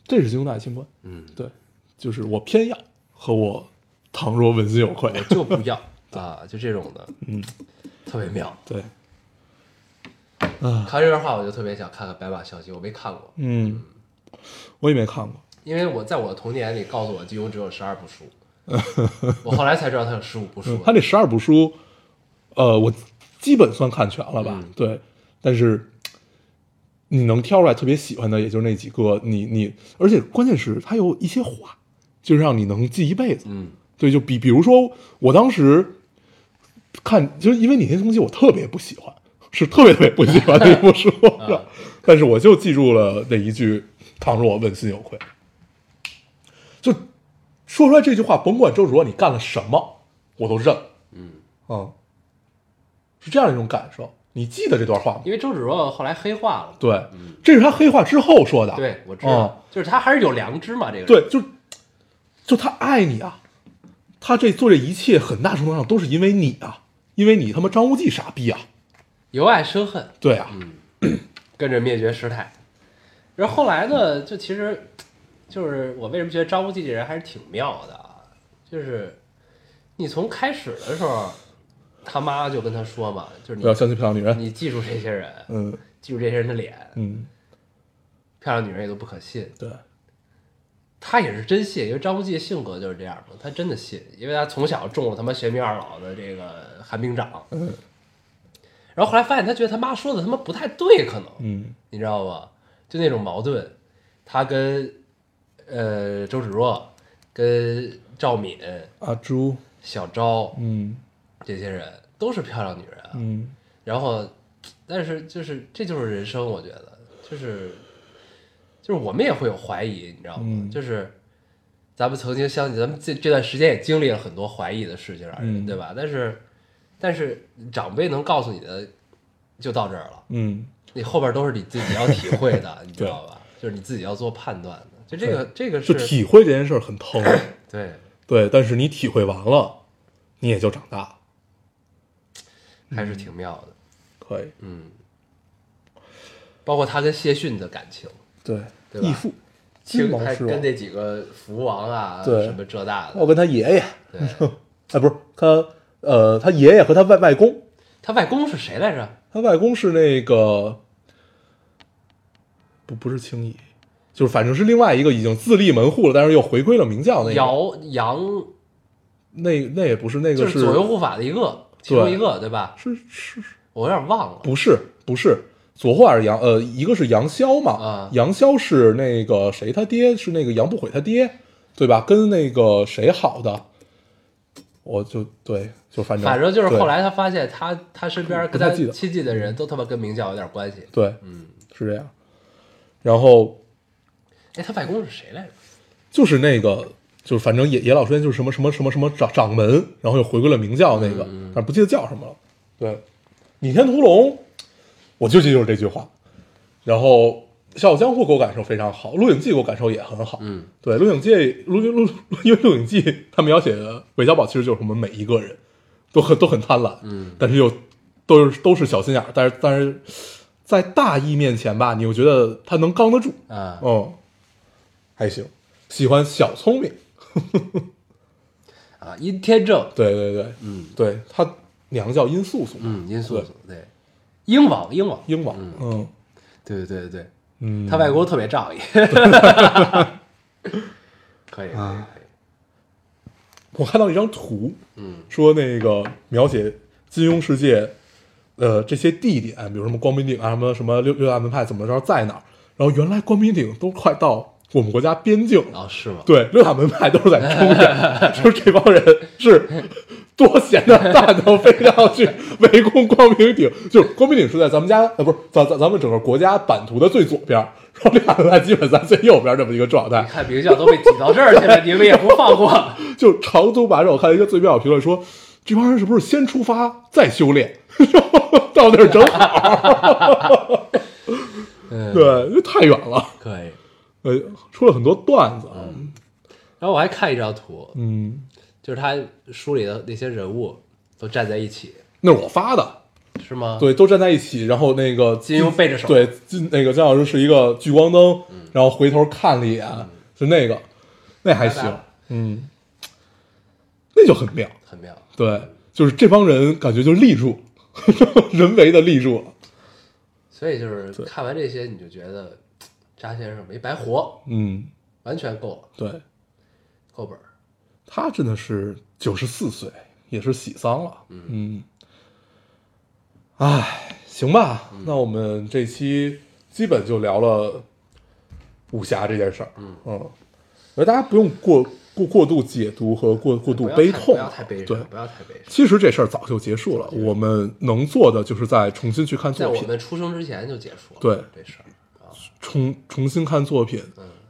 这是金庸的爱情观，嗯，对，就是我偏要和我倘若问心有愧，我就不要啊，就这种的，嗯，特别妙。对，看这段话，我就特别想看看《白马啸西》，我没看过，嗯，我也没看过，因为我在我的童年里告诉我金庸只有十二部书，我后来才知道他有十五部书嗯。他这十二部书，呃，我基本算看全了吧，嗯对，但是你能挑出来特别喜欢的，也就是那几个，你你，而且关键是他有一些话，就是让你能记一辈子，嗯对，就比比如说我当时看，就是因为《你那东西》我特别不喜欢，是特别特别不喜欢的一部书，啊但是我就记住了那一句“倘若我问心有愧”，就说出来这句话，甭管周芷若你干了什么，我都认，嗯，嗯，是这样一种感受。你记得这段话吗？因为周芷若后来黑化了，对，这是他黑化之后说的。对我知道，就是他还是有良知嘛，这个人对，就就他爱你啊，他这做这一切很大程度上都是因为你啊，因为你他妈张无忌傻逼啊，由爱生恨，对啊，跟着灭绝师太。然后后来呢，就其实就是我为什么觉得张无忌这人还是挺妙的啊，就是你从开始的时候，他妈就跟他说嘛，就是不要相信漂亮女人。你你记住这些人，嗯记住这些人的脸，嗯，漂亮女人也都不可信。对，他也是真信，因为张无忌的性格就是这样嘛，他真的信，因为他从小中了他妈玄冥二老的这个寒冰掌，嗯然后后来发现他觉得他妈说的他妈不太对，可能，嗯。你知道吧？就那种矛盾，他跟呃周芷若、跟赵敏、阿朱，小昭嗯。这些人都是漂亮女人啊，嗯。然后，但是就是这就是人生，我觉得就是就是我们也会有怀疑，你知道吗？嗯。就是咱们曾经相信，咱们这这段时间也经历了很多怀疑的事情，对吧？但是但是长辈能告诉你的就到这儿了，嗯，你后边都是你自己要体会的，你知道吧？就是你自己要做判断的。就这个这个就是体会这件事儿很疼，对，对，但是你体会完了，你也就长大了，还是挺妙的。可以，嗯，包括他跟谢逊的感情，对，对吧义父，跟那几个福王啊，对什么浙大的，我跟他爷爷，对，哎，不是他，呃，他爷爷和他外外公，他外公是谁来着？他外公是那个，不不是青衣，就是反正是另外一个已经自立门户了，但是又回归了明教那个，姚杨，那那也不是那个就是左右护法的一个，其中一个，对吧？是是我有点忘了。不是不是左护还是杨呃，一个是杨逍嘛，啊杨逍是那个谁他爹是那个杨不悔他爹，对吧？跟那个谁好的，我就对，就反正反正就是对后来他发现他他身边跟他亲近的人都他妈跟明教有点关系。对嗯，是这样，然后哎，他外公是谁来着？就是那个。就是反正野野老师就是什么什么什么什么掌掌门，然后又回归了明教那个，嗯但是不记得叫什么了。对，《倚天屠龙》，我就记住这句话。然后《笑傲江湖》给我感受非常好，《鹿鼎记》给我感受也很好。嗯，对，《鹿鼎记》鹿鹿鹿，因为《鹿鼎记》他描写的韦小宝其实就是我们每一个人，都很都很贪婪，嗯，但是又都是都是小心眼儿，但是但是在大义面前吧，你又觉得他能刚得住，啊，嗯，还行。喜欢小聪明，啊，殷天正，对对对，嗯对他娘叫殷素素，嗯，殷素素，对，英王，英王，英王，嗯。对对对对，嗯，他外国特别仗义，可以，可以，啊可以，我看到一张图，嗯。说那个描写金庸世界，呃，这些地点，比如什么光明顶啊，什么什么六六大门派怎么着在哪儿，然后原来光明顶都快到我们国家边境啊。哦，是吗？对，六大门派都是在中原，说这帮人是多闲的蛋疼，非要去围攻光明顶。就是光明顶是在咱们家，呃，不是咱咱咱们整个国家版图的最左边，然后六大门派基本在最右边这么一个状态。你看名将都被挤到这儿去了，你们也不放过。就长途跋涉，我看一个最妙的评论说，这帮人是不是先出发再修炼，到那儿正好？嗯，对，因为太远了。可以。呃，出了很多段子啊。然后我还看一张图，嗯，就是他书里的那些人物都站在一起，那是我发的。是吗？，对，都站在一起，然后那个金庸背着手对，金那个姜老师是一个聚光灯，然后回头看了一眼，就那个，那还行嗯，那就很妙。很妙。对，就是这帮人感觉就立住，人为的立住了。所以就是看完这些，你就觉得扎先生没白活，嗯，完全够了，对，够本儿。他真的是九十四岁，也是喜丧了。嗯，唉，行吧，那我们这期基本就聊了武侠这件事儿。嗯嗯，我觉得大家不用过过过度解读和过过度悲痛，不要太悲对伤，，不要太悲伤。其实这事儿早就结束了，我们能做的就是再重新去看在作品，在我们出生之前就结束了，对这事儿啊，重重新看作品，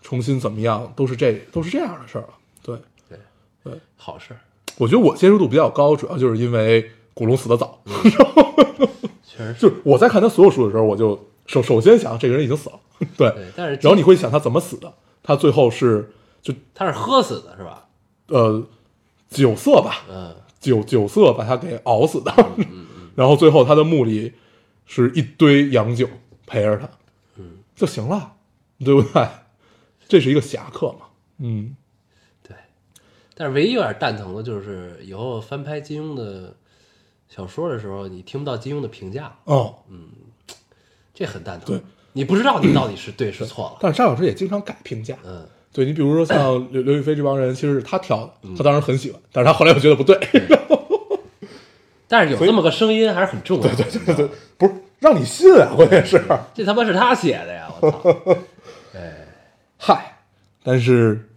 重新怎么样，都是这都是这样的事儿了。对，对对，好事，我觉得我接受度比较高，主要就是因为古龙死的早。确实。就是我在看他所有书的时候，我就首首先想这个人已经死了，对，对，但是然后你会想他怎么死的，他最后是就他是喝死的是吧？呃酒色吧，嗯，酒酒色把他给熬死的，然后最后他的墓里是一堆洋酒陪着他，嗯，就行了，对不对？这是一个侠客嘛，嗯，对。但是唯一有点蛋疼的就是以后翻拍金庸的小说的时候，你听不到金庸的评价哦，嗯，这很蛋疼。对，你不知道你到底是对是错了。但是张老师也经常改评价，嗯，对你比如说像 刘刘亦菲这帮人，其实是他挑的，他当时很喜欢，但是他后来又觉得不对，但是有那么个声音还是很重要的。对对对对，不是让你信啊，关键是，这他妈是他写的呀！我操！哎。嗨，但是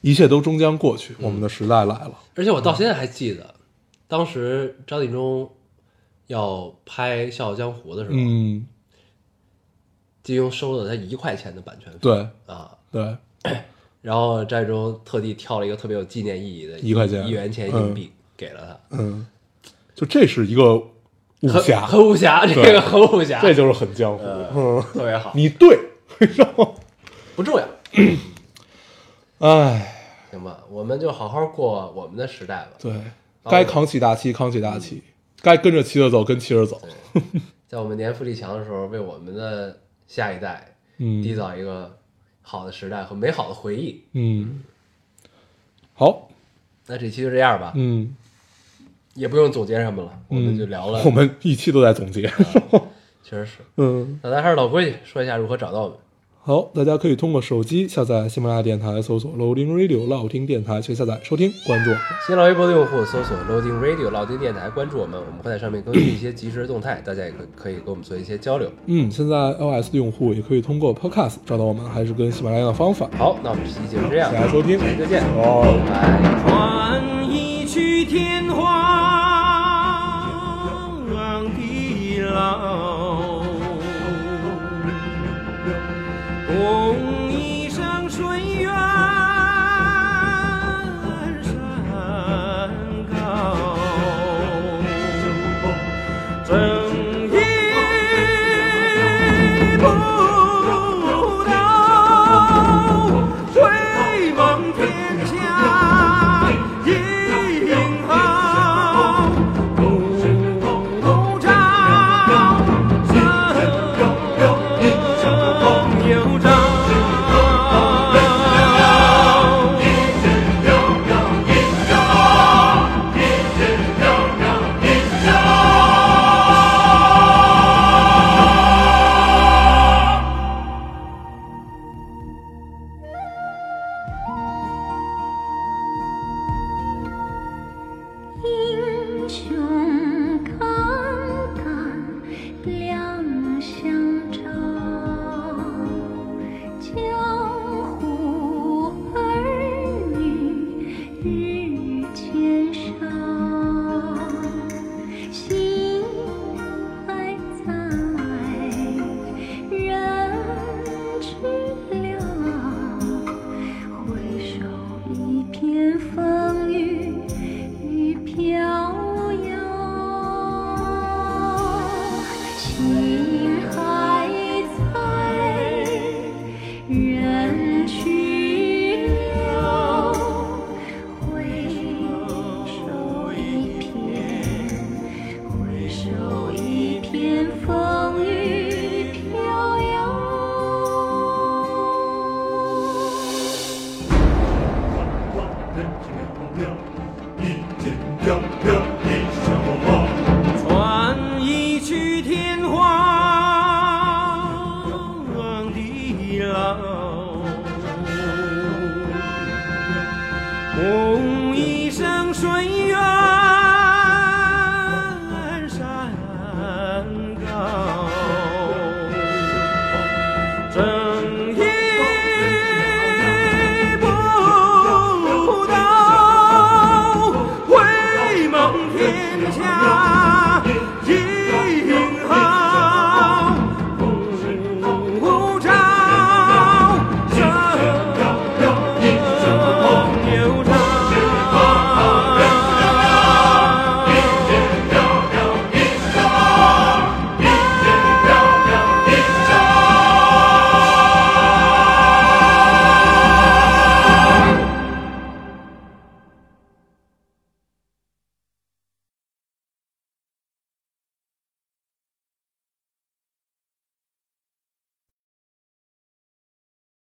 一切都终将过去，我们的时代来了，而且我到现在还记得，当时张纪中要拍《笑傲江湖》的时候，嗯，金庸收了他一块钱的版权费。对。啊，对，然后张纪中特地挑了一个特别有纪念意义的一块钱。一元钱硬币给了他，嗯，就这是一个武很侠，很武侠，这个很武侠，这就是很江湖，嗯，特别好，你对，然后，不重要，哎，行吧？我们就好好过我们的时代吧。对，该扛起大旗，扛起大旗，该跟着旗子走，跟旗子走，在我们年富力强的时候，为我们的下一代嗯缔造一个好的时代和美好的回忆。嗯，好，那这期就这样吧，嗯，也不用总结什么了，我们嗯就聊了。我们一期都在总结，确实是。嗯。那咱还是老规矩，说一下如何找到我们。好，大家可以通过手机下载喜马拉雅电台，搜索 Loading Radio 老听电台，去下载收听，关注我们。新浪微博的用户搜索 Loading Radio 老听电台，关注我们，我们会在上面更新一些即时的动态，大家也可可以跟我们做一些交流。嗯，现在 iOS 的用户也可以通过 Podcast 找到我们，还是跟喜马拉雅的方法。好，那我们这期就是这样，大家收听再见，哦拜拜。换一曲天荒哦。